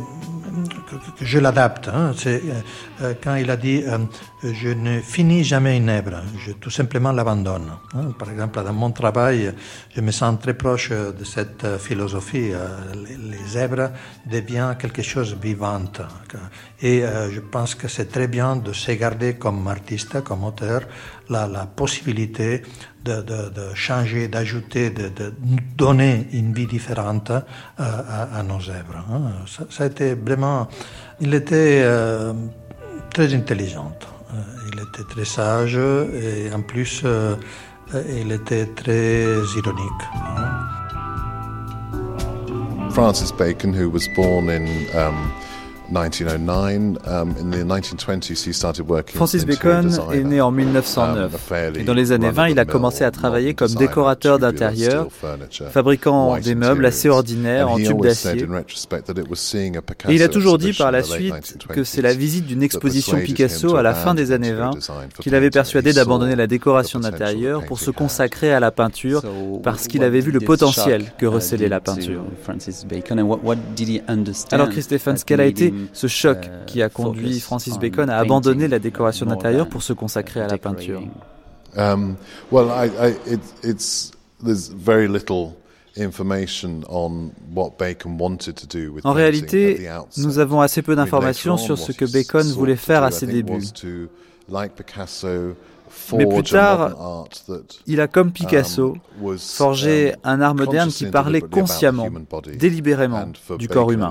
Q: je l'adapte. Hein, c'est euh, quand il a dit euh, Je ne finis jamais une œuvre, je tout simplement l'abandonne. Hein. Par exemple, dans mon travail, je me sens très proche de cette philosophie. Euh, les, œuvres deviennent quelque chose de vivante. Et euh, je pense que c'est très bien de se garder comme artiste, comme auteur, la, possibilité de, changer, d'ajouter, de, donner une vie différente euh, à, nos œuvres. Hein. Ça, a été vraiment... Il était euh, très intelligent, euh, il était très sage et en plus il était très ironique. Hein.
G: Francis Bacon, who was born in um,
A: Francis Bacon est né en 1909 et dans les années 20, il a commencé à travailler comme décorateur d'intérieur, fabriquant des meubles assez ordinaires en tubes d'acier. Et il a toujours dit par la suite que c'est la visite d'une exposition Picasso à la fin des années 20 qui l'avait persuadé d'abandonner la décoration d'intérieur pour se consacrer à la peinture parce qu'il avait vu le potentiel que recelait la peinture. Alors Christophans, quel a été ce choc qui a conduit Francis Bacon à abandonner la décoration d'intérieur pour se consacrer à la peinture
G: um, well, I, I, it, it's, there's very little
A: en réalité, nous avons assez peu d'informations sur ce que Bacon voulait faire à ses débuts. Mais plus tard, il a, comme Picasso, forgé un art moderne qui parlait consciemment, délibérément, du corps humain.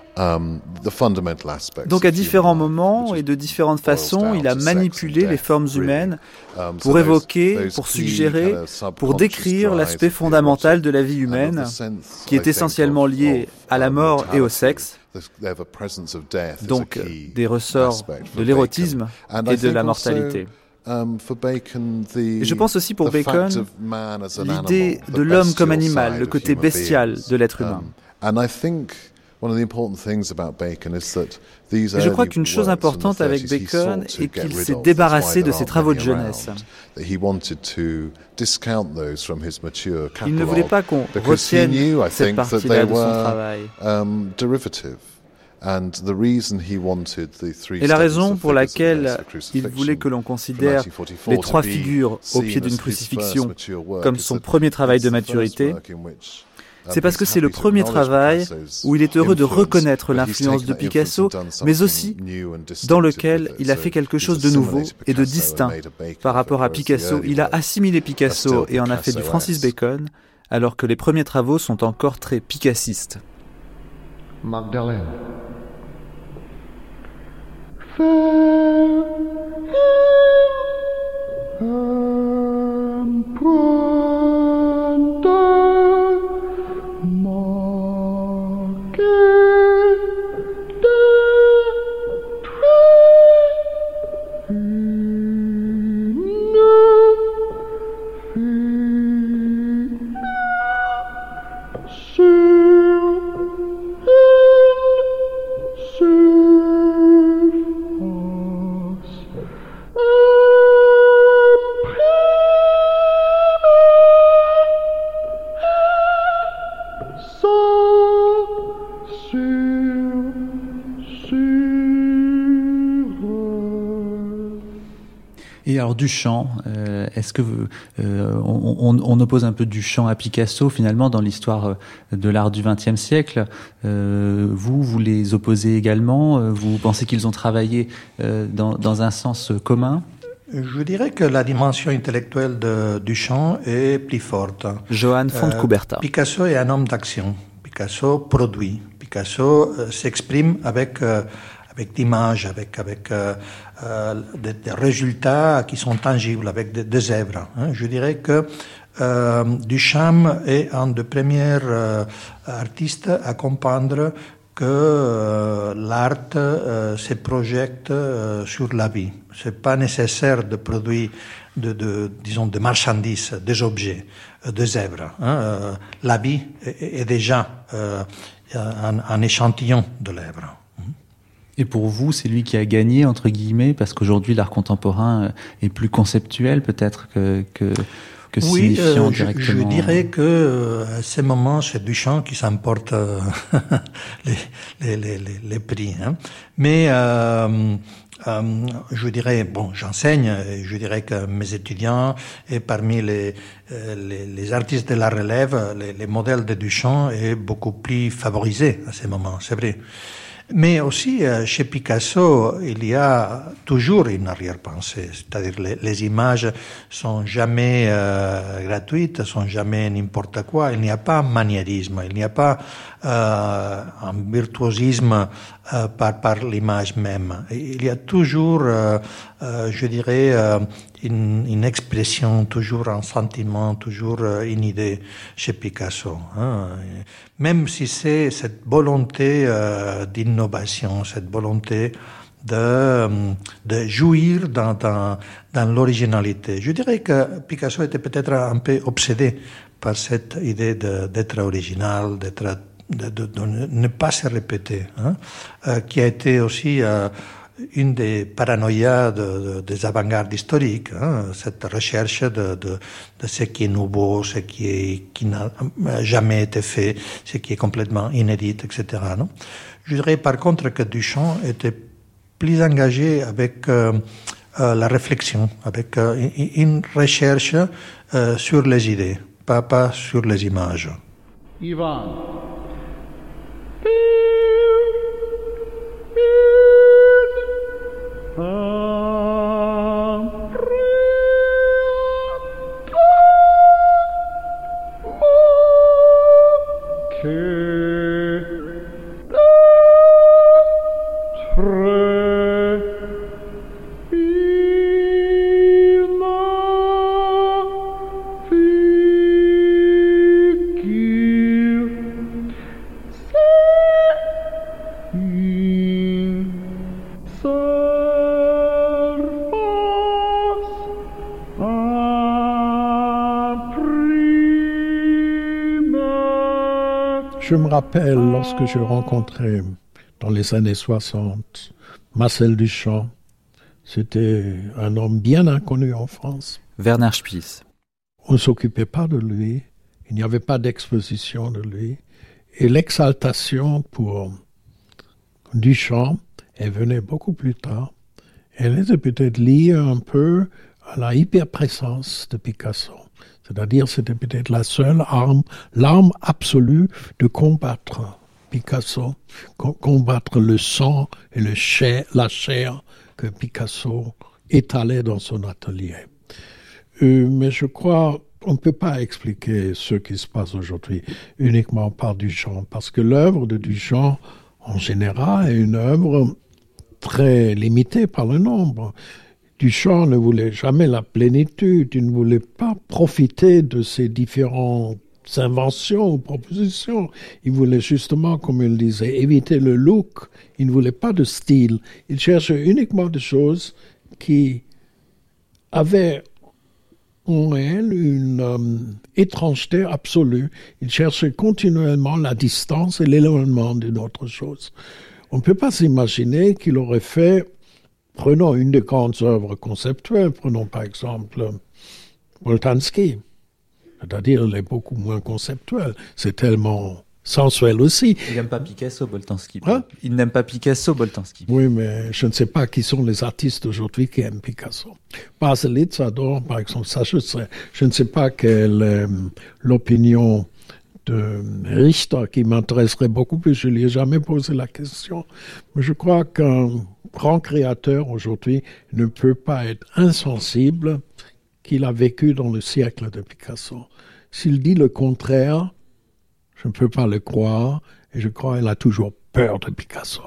A: Donc à différents moments et de différentes façons, il a manipulé les formes humaines
G: um,
A: pour évoquer, pour suggérer, pour décrire l'aspect fondamental de la vie humaine, qui est essentiellement lié à la mort et au sexe, donc des ressorts de l'érotisme et de la mortalité.
G: Um,
A: et je pense aussi pour Bacon l'idée de l'homme comme animal, le côté bestial de l'être humain. Et je crois qu'une chose importante avec Bacon est qu'il s'est débarrassé de ses travaux de jeunesse. Il ne voulait pas qu'on retienne cette partie-là de son travail. Et la raison pour laquelle il voulait que l'on considère les trois figures au pied d'une crucifixion comme son premier travail de maturité, c'est parce que c'est le premier travail où il est heureux de reconnaître l'influence de Picasso, mais aussi dans lequel il a fait quelque chose de nouveau et de distinct par rapport à Picasso. Il a assimilé Picasso et en a fait du Francis Bacon, alors que les premiers travaux sont encore très picassistes.
R: Magdalene.
A: Duchamp, euh, est-ce que euh, on, oppose un peu Duchamp à Picasso finalement dans l'histoire euh, de l'art du XXe siècle Vous, vous les opposez également Vous pensez qu'ils ont travaillé dans, un sens commun?
Q: Je dirais que la dimension intellectuelle de Duchamp est plus forte.
A: Johan Fontcuberta.
Q: Picasso est un homme d'action. Picasso produit. Picasso s'exprime avec avec d'images, avec, avec euh, euh, des, des, résultats qui sont tangibles, avec des, des œuvres. Hein. Je dirais que euh, Duchamp est un des premiers euh, artistes à comprendre que euh, l'art euh, se projette sur la vie. C'est pas nécessaire de produire de, de, disons, de marchandises, des objets, des œuvres. Hein. la vie est, est déjà un, un échantillon de l'œuvre.
A: Et pour vous, c'est lui qui a gagné, entre guillemets, parce qu'aujourd'hui, l'art contemporain euh, est plus conceptuel peut-être que, que, que
Q: oui,
A: signifiant
Q: euh, je,
A: directement.
Q: Je dirais que euh, à ces moments, c'est Duchamp qui s'emporte euh, les, les, les, les, prix. Hein. Mais euh, euh, je dirais, bon, j'enseigne, et je dirais que mes étudiants, et parmi les, les, les artistes de la relève, les, les modèles de Duchamp est beaucoup plus favorisé à ces moments, c'est vrai. Mais aussi, euh, chez Picasso, il y a toujours une arrière-pensée. C'est-à-dire, les, les, images sont jamais euh, gratuites, sont jamais n'importe quoi. Il n'y a pas un maniérisme, il n'y a pas euh, un virtuosisme euh, par, l'image même. Il y a toujours, euh, je dirais, une, expression, toujours un sentiment, toujours une idée chez Picasso. Hein. Même si c'est cette volonté d'innovation, cette volonté de, de jouir dans, dans, l'originalité. Je dirais que Picasso était peut-être un peu obsédé par cette idée d'être original, d'être de, ne pas se répéter, hein, euh, qui a été aussi euh, une des paranoïas de, des avant-gardes historiques, hein, cette recherche de, ce qui est nouveau, ce qui, est, qui n'a jamais été fait, ce qui est complètement inédit, etc. Non? Je dirais par contre que Duchamp était plus engagé avec euh, la réflexion, avec une recherche sur les idées, pas, pas sur les images.
S: Ivan.
K: Je me rappelle lorsque j'ai rencontré dans les années 60 Marcel Duchamp, c'était un homme bien inconnu en France.
A: Werner Spies.
K: On ne s'occupait pas de lui, il n'y avait pas d'exposition de lui, et l'exaltation pour Duchamp, elle venait beaucoup plus tard. Elle était peut-être liée un peu à la hyperprésence de Picasso. C'est-à-dire, c'était peut-être la seule arme, l'arme absolue de combattre Picasso, combattre le sang et la chair que Picasso étalait dans son atelier. Euh, mais je crois on ne peut pas expliquer ce qui se passe aujourd'hui uniquement par Duchamp, parce que l'œuvre de Duchamp, en général, est une œuvre très limitée par le nombre. Duchamp ne voulait jamais la plénitude, il ne voulait pas profiter de ces différentes inventions ou propositions. Il voulait justement, comme il disait, éviter le look. Il ne voulait pas de style. Il cherchait uniquement des choses qui avaient en elle une euh, étrangeté absolue. Il cherchait continuellement la distance et l'éloignement d'une autre chose. On ne peut pas s'imaginer qu'il aurait fait Prenons une des grandes œuvres conceptuelles, prenons par exemple Boltanski. C'est-à-dire, elle est beaucoup moins conceptuelle. C'est tellement sensuel aussi.
A: Il n'aime pas Picasso, Boltanski. Hein? Il n'aime pas Picasso, Boltanski.
K: Oui, mais je ne sais pas qui sont les artistes aujourd'hui qui aiment Picasso. Baselitz adore, par exemple, ça je sais. Je ne sais pas quelle est l'opinion de Richter qui m'intéresserait beaucoup plus. Je ne lui ai jamais posé la question. Mais je crois qu'un grand créateur aujourd'hui ne peut pas être insensible qu'il a vécu dans le siècle de Picasso. S'il dit le contraire, je ne peux pas le croire et je crois qu'il a toujours peur de Picasso.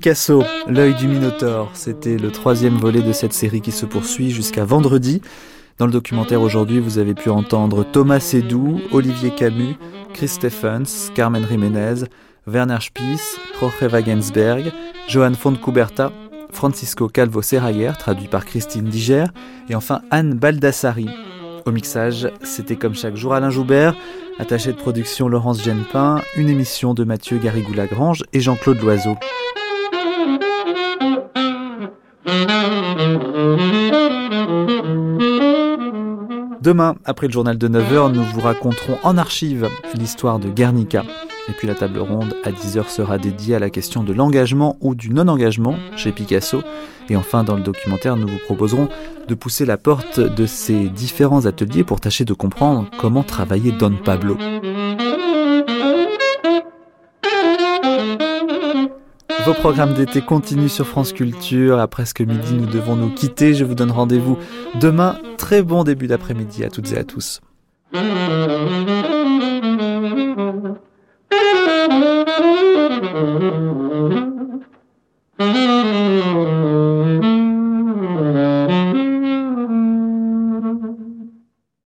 A: Picasso, l'œil du Minotaure, c'était le troisième volet de cette série qui se poursuit jusqu'à vendredi. Dans le documentaire aujourd'hui, vous avez pu entendre Thomas Sédou, Olivier Camus, Chris Stephens, Carmen Jiménez, Werner Spies, Jorge Wagensberg, Johan Fontcuberta, Francisco Calvo Serrayer, traduit par Christine Diger, et enfin Anne Baldassari. Au mixage, c'était comme chaque jour Alain Joubert, attaché de production Laurence Genepin, une émission de Mathieu Garrigou-Lagrange et Jean-Claude Loiseau. Demain, après le journal de 9h, nous vous raconterons en archive l'histoire de Guernica. Et puis la table ronde à 10h sera dédiée à la question de l'engagement ou du non-engagement chez Picasso. Et enfin, dans le documentaire, nous vous proposerons de pousser la porte de ces différents ateliers pour tâcher de comprendre comment travailler Don Pablo. Vos programmes d'été continuent sur France Culture. À presque midi, nous devons nous quitter. Je vous donne rendez-vous demain. Très bon début d'après-midi à toutes et à tous.